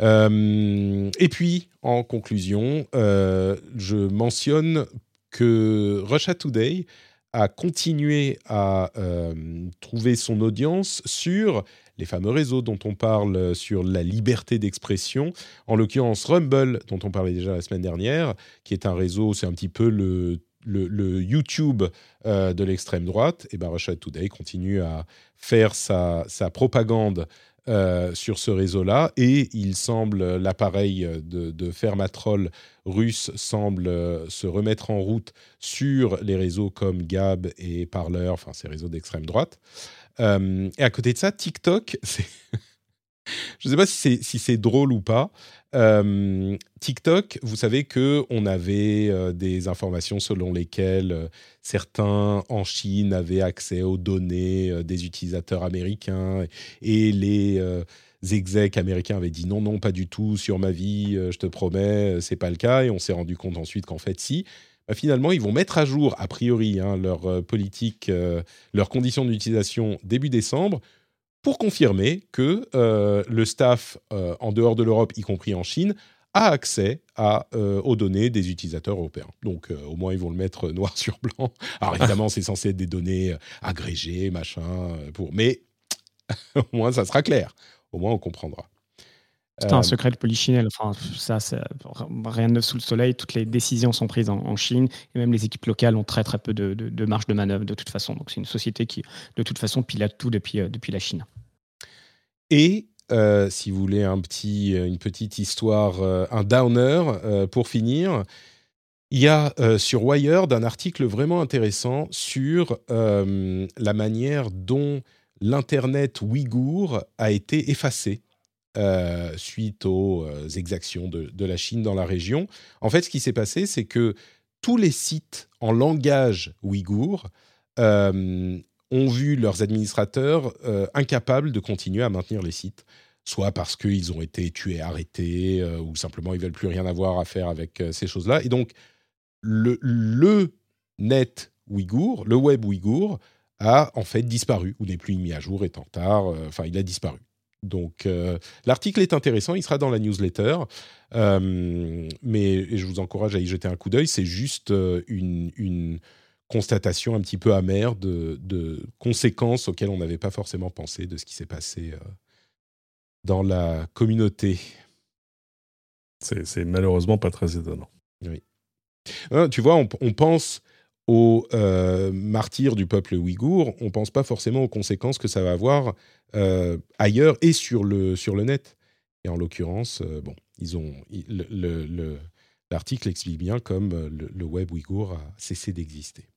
et puis, en conclusion, je mentionne que Russia Today a continué à euh, trouver son audience sur les fameux réseaux dont on parle, sur la liberté d'expression, en l'occurrence Rumble, dont on parlait déjà la semaine dernière, qui est un réseau, c'est un petit peu le, YouTube euh, de l'extrême droite, et ben Russia Today continue à faire sa, sa propagande euh, sur ce réseau-là. Et il semble, l'appareil de, de Fermatrol russe semble euh, se remettre en route sur les réseaux comme Gab et Parler, enfin ces réseaux d'extrême droite. Euh, et à côté de ça, TikTok, (laughs) je ne sais pas si c'est drôle ou pas, euh, TikTok, vous savez que on avait des informations selon lesquelles certains en Chine avaient accès aux données des utilisateurs américains et les execs américains avaient dit non non pas du tout sur ma vie, je te promets, c'est pas le cas et on s'est rendu compte ensuite qu'en fait si. Bah, finalement, ils vont mettre à jour, a priori, hein, leur politique, leurs conditions d'utilisation début décembre pour confirmer que euh, le staff euh, en dehors de l'Europe, y compris en Chine, a accès euh, aux données des utilisateurs européens. Donc au moins ils vont le mettre (laughs) noir sur blanc. Alors évidemment c'est censé être des données agrégées, machin, pour... mais (laughs) au moins ça sera clair. Au moins on comprendra. C'est un secret de polichinelle. Enfin, ça, rien de neuf sous le soleil. Toutes les décisions sont prises en, Chine et même les équipes locales ont très très peu de, de, marge de manœuvre de toute façon. Donc c'est une société qui, de toute façon, pilote tout depuis, euh, depuis la Chine. Et euh, si vous voulez un petit, une petite histoire, euh, un downer pour finir, il y a sur Wired un article vraiment intéressant sur la manière dont l'Internet ouïghour a été effacé euh, suite aux euh, exactions de, la Chine dans la région. En fait, ce qui s'est passé, c'est que tous les sites en langage ouïghour euh, ont vu leurs administrateurs incapables de continuer à maintenir les sites, soit parce qu'ils ont été tués, arrêtés, ou simplement ils veulent plus rien avoir à faire avec ces choses-là. Et donc, le, le net ouïghour, le web ouïghour, a en fait disparu, ou n'est plus mis à jour, est en retard, enfin, il a disparu. Donc euh, l'article est intéressant, il sera dans la newsletter, euh, mais je vous encourage à y jeter un coup d'œil. C'est juste euh, une, constatation un petit peu amère de, conséquences auxquelles on n'avait pas forcément pensé de ce qui s'est passé dans la communauté. C'est malheureusement pas très étonnant. Oui. tu vois, on, on pense aux euh, martyrs du peuple ouïghour, on ne pense pas forcément aux conséquences que ça va avoir euh, ailleurs et sur le, net. Et en l'occurrence, euh, bon, ils ont l'article explique bien comme le, web ouïghour a cessé d'exister.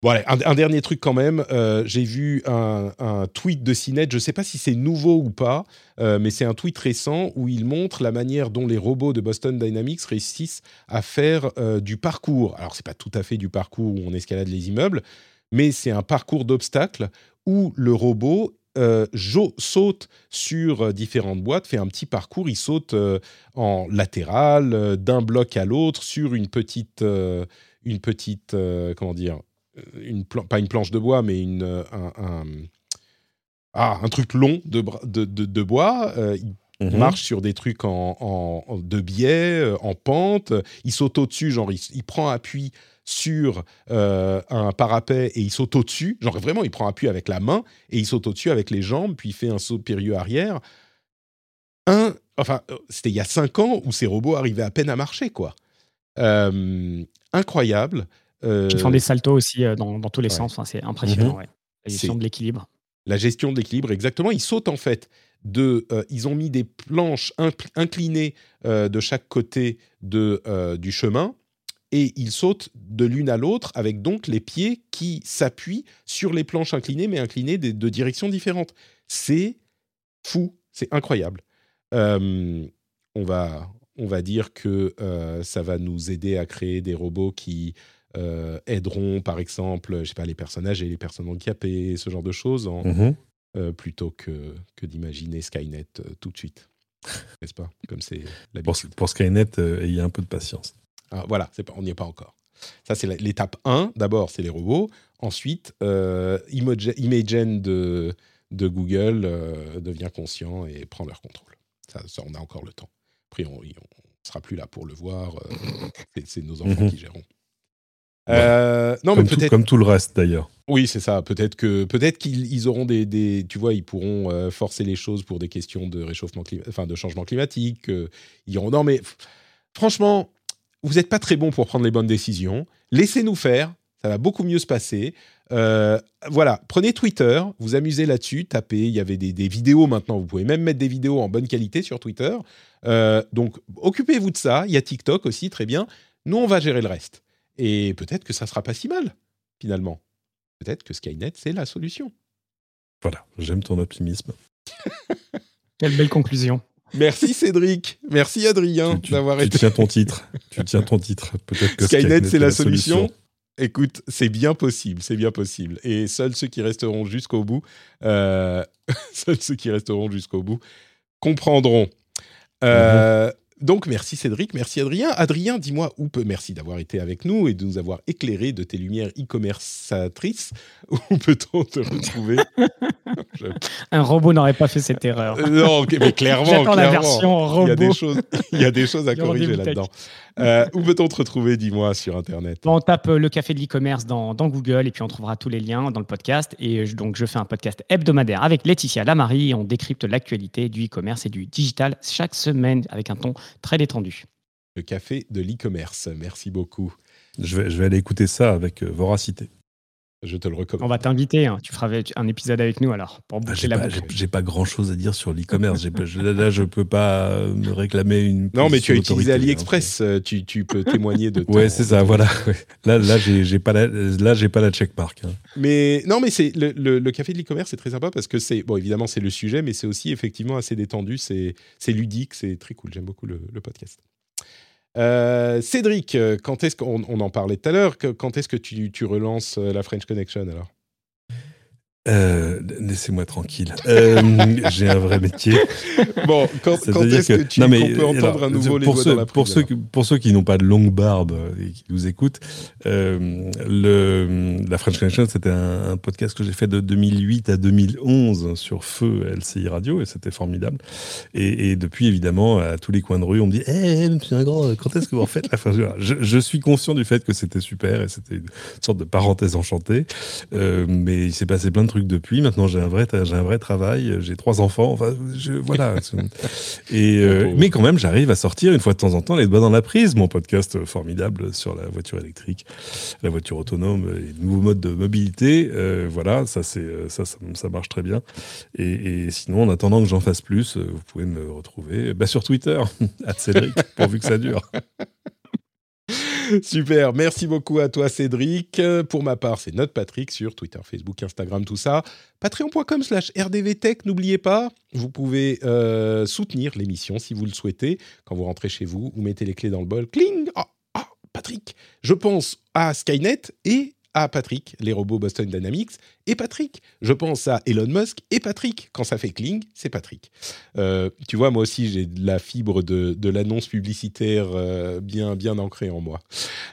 Voilà, un, dernier truc quand même. Euh, j'ai vu un, tweet de Cinet, je ne sais pas si c'est nouveau ou pas, euh, mais c'est un tweet récent où il montre la manière dont les robots de Boston Dynamics réussissent à faire euh, du parcours. Alors, c'est pas tout à fait du parcours où on escalade les immeubles, mais c'est un parcours d'obstacles où le robot saute sur différentes boîtes, fait un petit parcours, il saute en latéral, d'un bloc à l'autre, sur une petite, une petite comment dire, une pas une planche de bois, mais une, euh, un, ah, un truc long de, de, de, bois. Euh, il mhm. marche sur des trucs en, en de biais, euh, en pente. Il saute au-dessus, genre il, prend appui sur un parapet et il saute au-dessus. Genre vraiment, il prend appui avec la main et il saute au-dessus avec les jambes, puis il fait un saut périlleux arrière. Un, enfin, c'était il y a cinq ans où ces robots arrivaient à peine à marcher, quoi. incroyable. Euh, Ils font des saltos aussi euh, dans, tous les sens. c'est impressionnant. Mhm. La gestion de l'équilibre. La gestion de l'équilibre, exactement. Ils sautent en fait de. Euh, ils ont mis des planches inclinées de chaque côté de, du chemin et ils sautent de l'une à l'autre avec donc les pieds qui s'appuient sur les planches inclinées, mais inclinées de, de directions différentes. C'est fou, c'est incroyable. on va on va dire que ça va nous aider à créer des robots qui aideront, par exemple, je sais pas, les personnages et les personnes handicapées, ce genre de choses, mhm. plutôt que, que d'imaginer Skynet tout de suite. (laughs) N'est-ce pas? Comme c'est pour, pour, Skynet, ayez un peu de patience. Ah, voilà, pas, on n'y est pas encore. Ça, c'est l'étape 1. D'abord, c'est les robots. Ensuite, euh, Imagen de, de Google euh, devient conscient et prend leur contrôle. Ça, on a encore le temps. Après, on ne sera plus là pour le voir. Euh, (laughs) c'est nos enfants mhm. qui géreront. Euh, non, comme mais peut-être comme tout le reste d'ailleurs. Oui, c'est ça. Peut-être que peut-être qu'ils auront des, des, tu vois, ils pourront forcer les choses pour des questions de réchauffement enfin de changement climatique. ils diront non, mais franchement, vous n'êtes pas très bon pour prendre les bonnes décisions. Laissez-nous faire, ça va beaucoup mieux se passer. Euh, voilà, prenez Twitter, vous amusez là-dessus, tapez, il y avait des, vidéos maintenant, vous pouvez même mettre des vidéos en bonne qualité sur Twitter. Euh, donc, occupez-vous de ça, il y a TikTok aussi, très bien. Nous, on va gérer le reste. Et peut-être que ça sera pas si mal, finalement. Peut-être que Skynet, c'est la solution. Voilà, j'aime ton optimisme. (laughs) Quelle belle conclusion. Merci Cédric, merci Adrien d'avoir été. Tu tiens ton titre, tu tiens ton titre. Peut-être que Skynet, c'est la, solution. Écoute, c'est bien possible, c'est bien possible. Et seuls ceux qui resteront jusqu'au bout, euh, (laughs) seuls ceux qui resteront jusqu'au bout comprendront. Euh, donc, merci Cédric, merci Adrien. Adrien, dis-moi où peut. Merci d'avoir été avec nous et de nous avoir éclairé de tes lumières e-commerçatrices. (laughs) Où peut-on te retrouver? (laughs) Un robot n'aurait pas fait cette erreur. Euh, non, mais clairement. J'attends la version robot. Il y a des choses, (laughs) il y a des choses à corriger là-dedans. Euh, où peut-on te retrouver, dis-moi, sur Internet? On tape euh, le café de l'e-commerce dans, dans, Google et puis on trouvera tous les liens dans le podcast. Et donc, je fais un podcast hebdomadaire avec Laetitia Lamarie et on décrypte l'actualité du e-commerce et du digital chaque semaine avec un ton très détendu. Le café de l'e-commerce, merci beaucoup. Je vais, je vais aller écouter ça avec euh, voracité. Je te le recommande. On va t'inviter. Hein. Tu feras un épisode avec nous alors pour bah, j'ai, pas, j'ai, pas grand chose à dire sur l'e-commerce. là, je peux pas me réclamer une. Non, mais tu as utilisé AliExpress. Euh, tu, tu, peux témoigner de. (laughs) ouais, c'est ça. Voilà. (laughs) Là, là, j'ai, j'ai pas la, là, j'ai pas la checkmark. Hein. Mais non, mais c'est le, le, café de l'e-commerce, c'est très sympa parce que c'est bon. Évidemment, c'est le sujet, mais c'est aussi effectivement assez détendu. C'est, c'est ludique. C'est très cool. J'aime beaucoup le, le podcast. Euh, Cédric, euh, quand est-ce qu'on on en parlait tout à l'heure Quand est-ce que tu, tu relances euh, la French Connection alors? Euh, laissez-moi tranquille. Euh, j'ai un vrai métier. Bon, quand, est-ce que, tu peut entendre à nouveau pour les ceux, dans la pour ceux, pour ceux qui n'ont pas de longue barbe et qui nous écoutent, euh, le, la French Connection, c'était un, podcast que j'ai fait de 2008 à 2011 sur Feu LCI Radio et c'était formidable. Et, depuis, évidemment, à tous les coins de rue, on me dit hey, eh, un grand, quand est-ce que vous refaites la French je, je suis conscient du fait que c'était super et c'était une sorte de parenthèse enchantée. mais il s'est passé plein de trucs depuis. Maintenant, j'ai un vrai, j'ai un vrai travail. J'ai trois enfants. Enfin, je, voilà. (laughs) et euh, mais quand même, j'arrive à sortir une fois de temps en temps les doigts dans la prise. Mon podcast formidable sur la voiture électrique, la voiture autonome et de nouveaux modes de mobilité. Euh, voilà, ça c'est euh, ça, ça, marche très bien. Et, sinon, en attendant que j'en fasse plus, vous pouvez me retrouver bah, sur Twitter, (laughs) à Cédric, pourvu que ça dure. (laughs) Super, merci beaucoup à toi Cédric. Pour ma part, c'est Note Patrick sur Twitter, Facebook, Instagram, tout ça. Patreon.com slash rdvtech, n'oubliez pas, vous pouvez euh, soutenir l'émission si vous le souhaitez. Quand vous rentrez chez vous, vous mettez les clés dans le bol, cling ah Patrick Je pense à Skynet et à Patrick, les robots Boston Dynamics, et Patrick. Je pense à Elon Musk et Patrick. Quand ça fait cling, c'est Patrick. Euh, tu vois, moi aussi, j'ai de la fibre de, de l'annonce publicitaire euh, bien, bien ancrée en moi.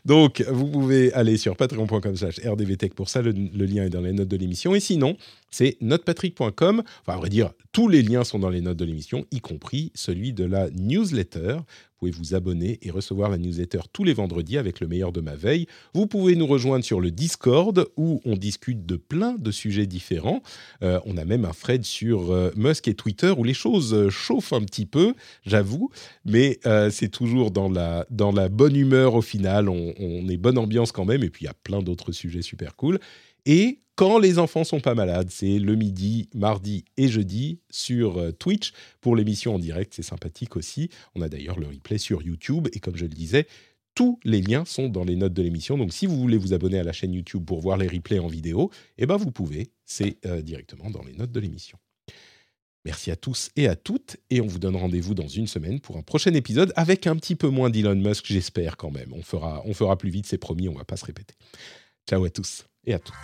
Donc, vous pouvez aller sur patreon.com rdvtech pour ça. Le, le, lien est dans les notes de l'émission. Et sinon, c'est notepatrick.com. Enfin, à vrai dire, tous les liens sont dans les notes de l'émission, y compris celui de la newsletter. Vous pouvez vous abonner et recevoir la newsletter tous les vendredis avec le meilleur de ma veille. Vous pouvez nous rejoindre sur le Discord où on discute de plein de sujets différents. Euh, on a même un thread sur euh, Musk et Twitter où les choses euh, chauffent un petit peu, j'avoue, mais c'est toujours dans la, dans la bonne humeur au final. On, on est bonne ambiance quand même et puis il y a plein d'autres sujets super cool. Et quand les enfants sont pas malades, c'est le midi, mardi et jeudi sur Twitch pour l'émission en direct. C'est sympathique aussi. On a d'ailleurs le replay sur YouTube. Et comme je le disais, tous les liens sont dans les notes de l'émission. Donc si vous voulez vous abonner à la chaîne YouTube pour voir les replays en vidéo, eh ben vous pouvez. C'est euh, directement dans les notes de l'émission. Merci à tous et à toutes, et on vous donne rendez-vous dans une semaine pour un prochain épisode avec un petit peu moins d'Elon Musk, j'espère quand même. On fera, plus vite, c'est promis, on va pas se répéter. Ciao à tous et à toutes.